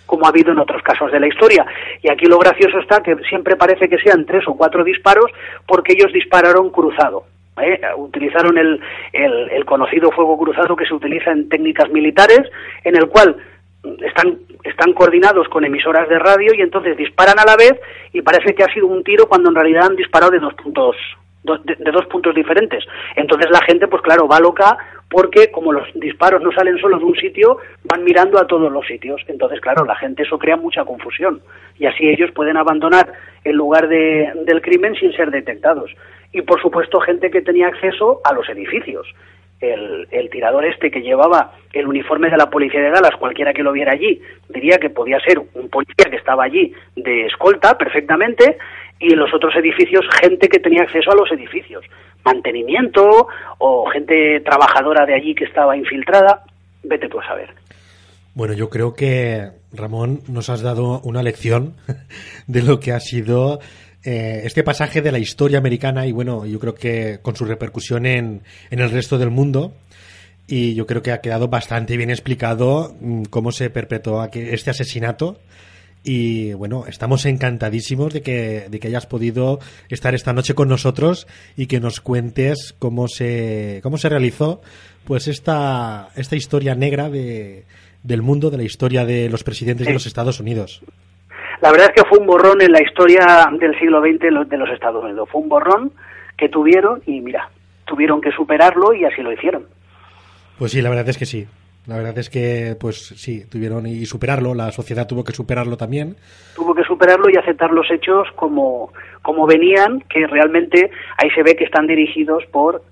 como ha habido en otros casos de la historia. Y aquí lo gracioso está que siempre parece que sean tres o cuatro disparos porque ellos dispararon cruzado. ¿eh? Utilizaron el, el, el, conocido fuego cruzado que se utiliza en técnicas militares, en el cual están, están coordinados con emisoras de radio y entonces disparan a la vez y parece que ha sido un tiro cuando en realidad han disparado de dos puntos de, de, dos puntos diferentes. Entonces la gente, pues claro, va loca porque como los disparos no salen solo de un sitio, van mirando a todos los sitios. Entonces, claro, la gente eso crea mucha confusión y así ellos pueden abandonar el lugar de, del crimen sin ser detectados. Y por supuesto, gente que tenía acceso a los edificios el, tirador este que llevaba el uniforme de la policía de Dallas, cualquiera que lo viera allí, diría que podía ser un policía que estaba allí de escolta perfectamente, y en los otros edificios gente que tenía acceso a los edificios, mantenimiento o gente trabajadora de allí que estaba infiltrada, vete tú a saber. Bueno, yo creo que, Ramón, nos has dado una lección de lo que ha sido eh, este pasaje de la historia americana y bueno, yo creo que con su repercusión en, en el resto del mundo y yo creo que ha quedado bastante bien explicado mm, cómo se perpetuó este asesinato y bueno, estamos encantadísimos de que, de que hayas podido estar esta noche con nosotros y que nos cuentes cómo se, cómo se realizó pues esta, esta historia negra de, del mundo, de la historia de los presidentes de los Estados Unidos. La verdad es que fue un borrón en la historia del siglo XX de los Estados Unidos. Fue un borrón que tuvieron y mira, tuvieron que superarlo y así lo hicieron. Pues sí, la verdad es que sí. La verdad es que, pues sí, tuvieron y superarlo, la sociedad tuvo que superarlo también. Tuvo que superarlo y aceptar los hechos como, como venían, que realmente ahí se ve que están dirigidos por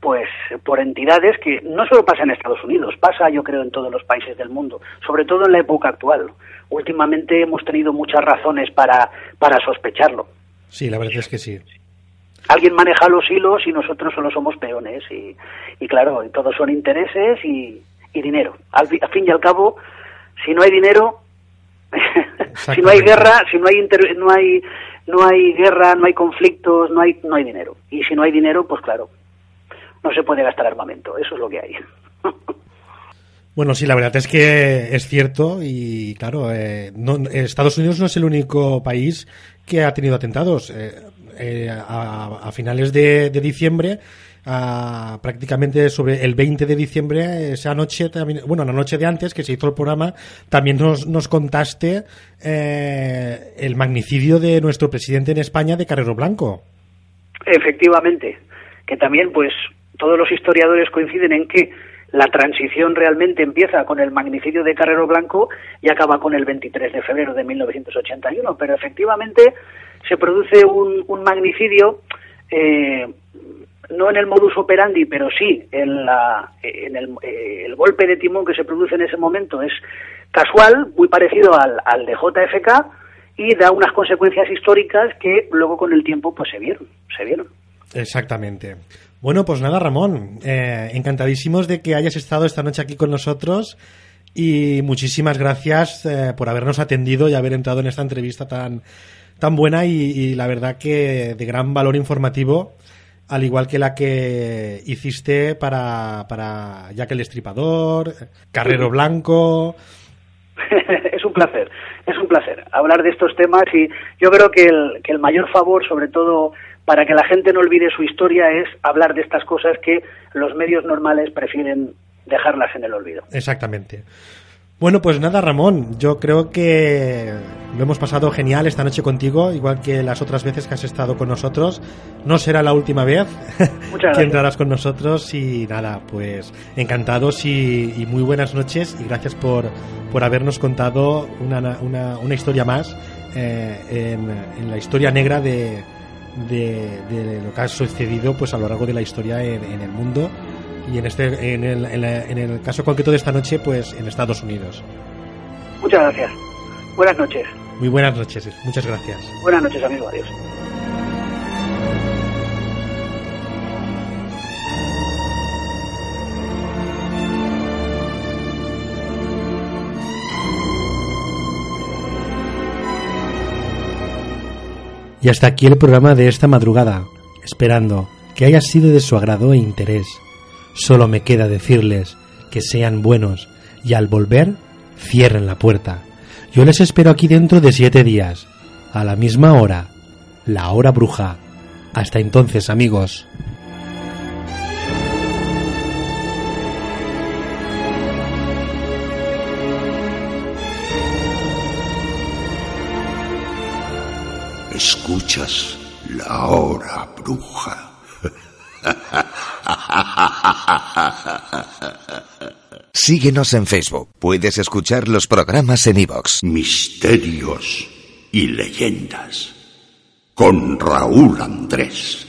pues por entidades que no solo pasa en Estados Unidos, pasa yo creo en todos los países del mundo, sobre todo en la época actual. Últimamente hemos tenido muchas razones para, para sospecharlo. Sí, la verdad es que sí. Alguien maneja los hilos y nosotros solo somos peones y, y claro, todos son intereses y, y dinero. Al, fin y al cabo, si no hay dinero, si no hay guerra, si no hay no hay no hay guerra, no hay conflictos, no hay, no hay dinero. Y si no hay dinero, pues claro, no se puede gastar armamento. Eso es lo que hay. Bueno, sí, la verdad es que es cierto y claro, eh, Estados Unidos no es el único país que ha tenido atentados. Eh, eh, a, finales de, diciembre, prácticamente sobre el 20 de diciembre, esa noche, también, bueno, la noche de antes que se hizo el programa, también nos, nos contaste el magnicidio de nuestro presidente en España, de Carrero Blanco. Efectivamente, que también, pues, todos los historiadores coinciden en que la transición realmente empieza con el magnicidio de Carrero Blanco y acaba con el 23 de febrero de 1981, pero efectivamente se produce un, magnicidio eh, no en el modus operandi, pero sí en, la, en eh, el, golpe de timón que se produce en ese momento es casual, muy parecido al, al de JFK y da unas consecuencias históricas que luego con el tiempo pues se vieron, se vieron. Exactamente. Bueno, pues nada, Ramón, eh, encantadísimos de que hayas estado esta noche aquí con nosotros y muchísimas gracias eh, por habernos atendido y haber entrado en esta entrevista tan, tan buena y, la verdad que de gran valor informativo, al igual que la que hiciste para, para Jack el Estripador, Carrero Blanco. es un placer, es un placer hablar de estos temas y yo creo que el, que el mayor favor, sobre todo para que la gente no olvide su historia es hablar de estas cosas que los medios normales prefieren dejarlas en el olvido. Exactamente. Bueno, pues nada, Ramón, yo creo que lo hemos pasado genial esta noche contigo, igual que las otras veces que has estado con nosotros. No será la última vez que entrarás con nosotros y nada, pues encantados y, muy buenas noches y gracias por, por habernos contado una, una, una historia más eh, en, en la historia negra de, de, lo que ha sucedido pues a lo largo de la historia en, el mundo y en este en el, en, el caso concreto de esta noche pues en Estados Unidos. Muchas gracias. Buenas noches. Muy buenas noches muchas gracias. Buenas noches amigo adiós. Y hasta aquí el programa de esta madrugada, esperando que haya sido de su agrado e interés. Solo me queda decirles que sean buenos y al volver cierren la puerta. Yo les espero aquí dentro de siete días, a la misma hora, la hora bruja. Hasta entonces, amigos. Escuchas la hora bruja. Síguenos en Facebook. Puedes escuchar los programas en iVoox. Misterios y leyendas. Con Raúl Andrés.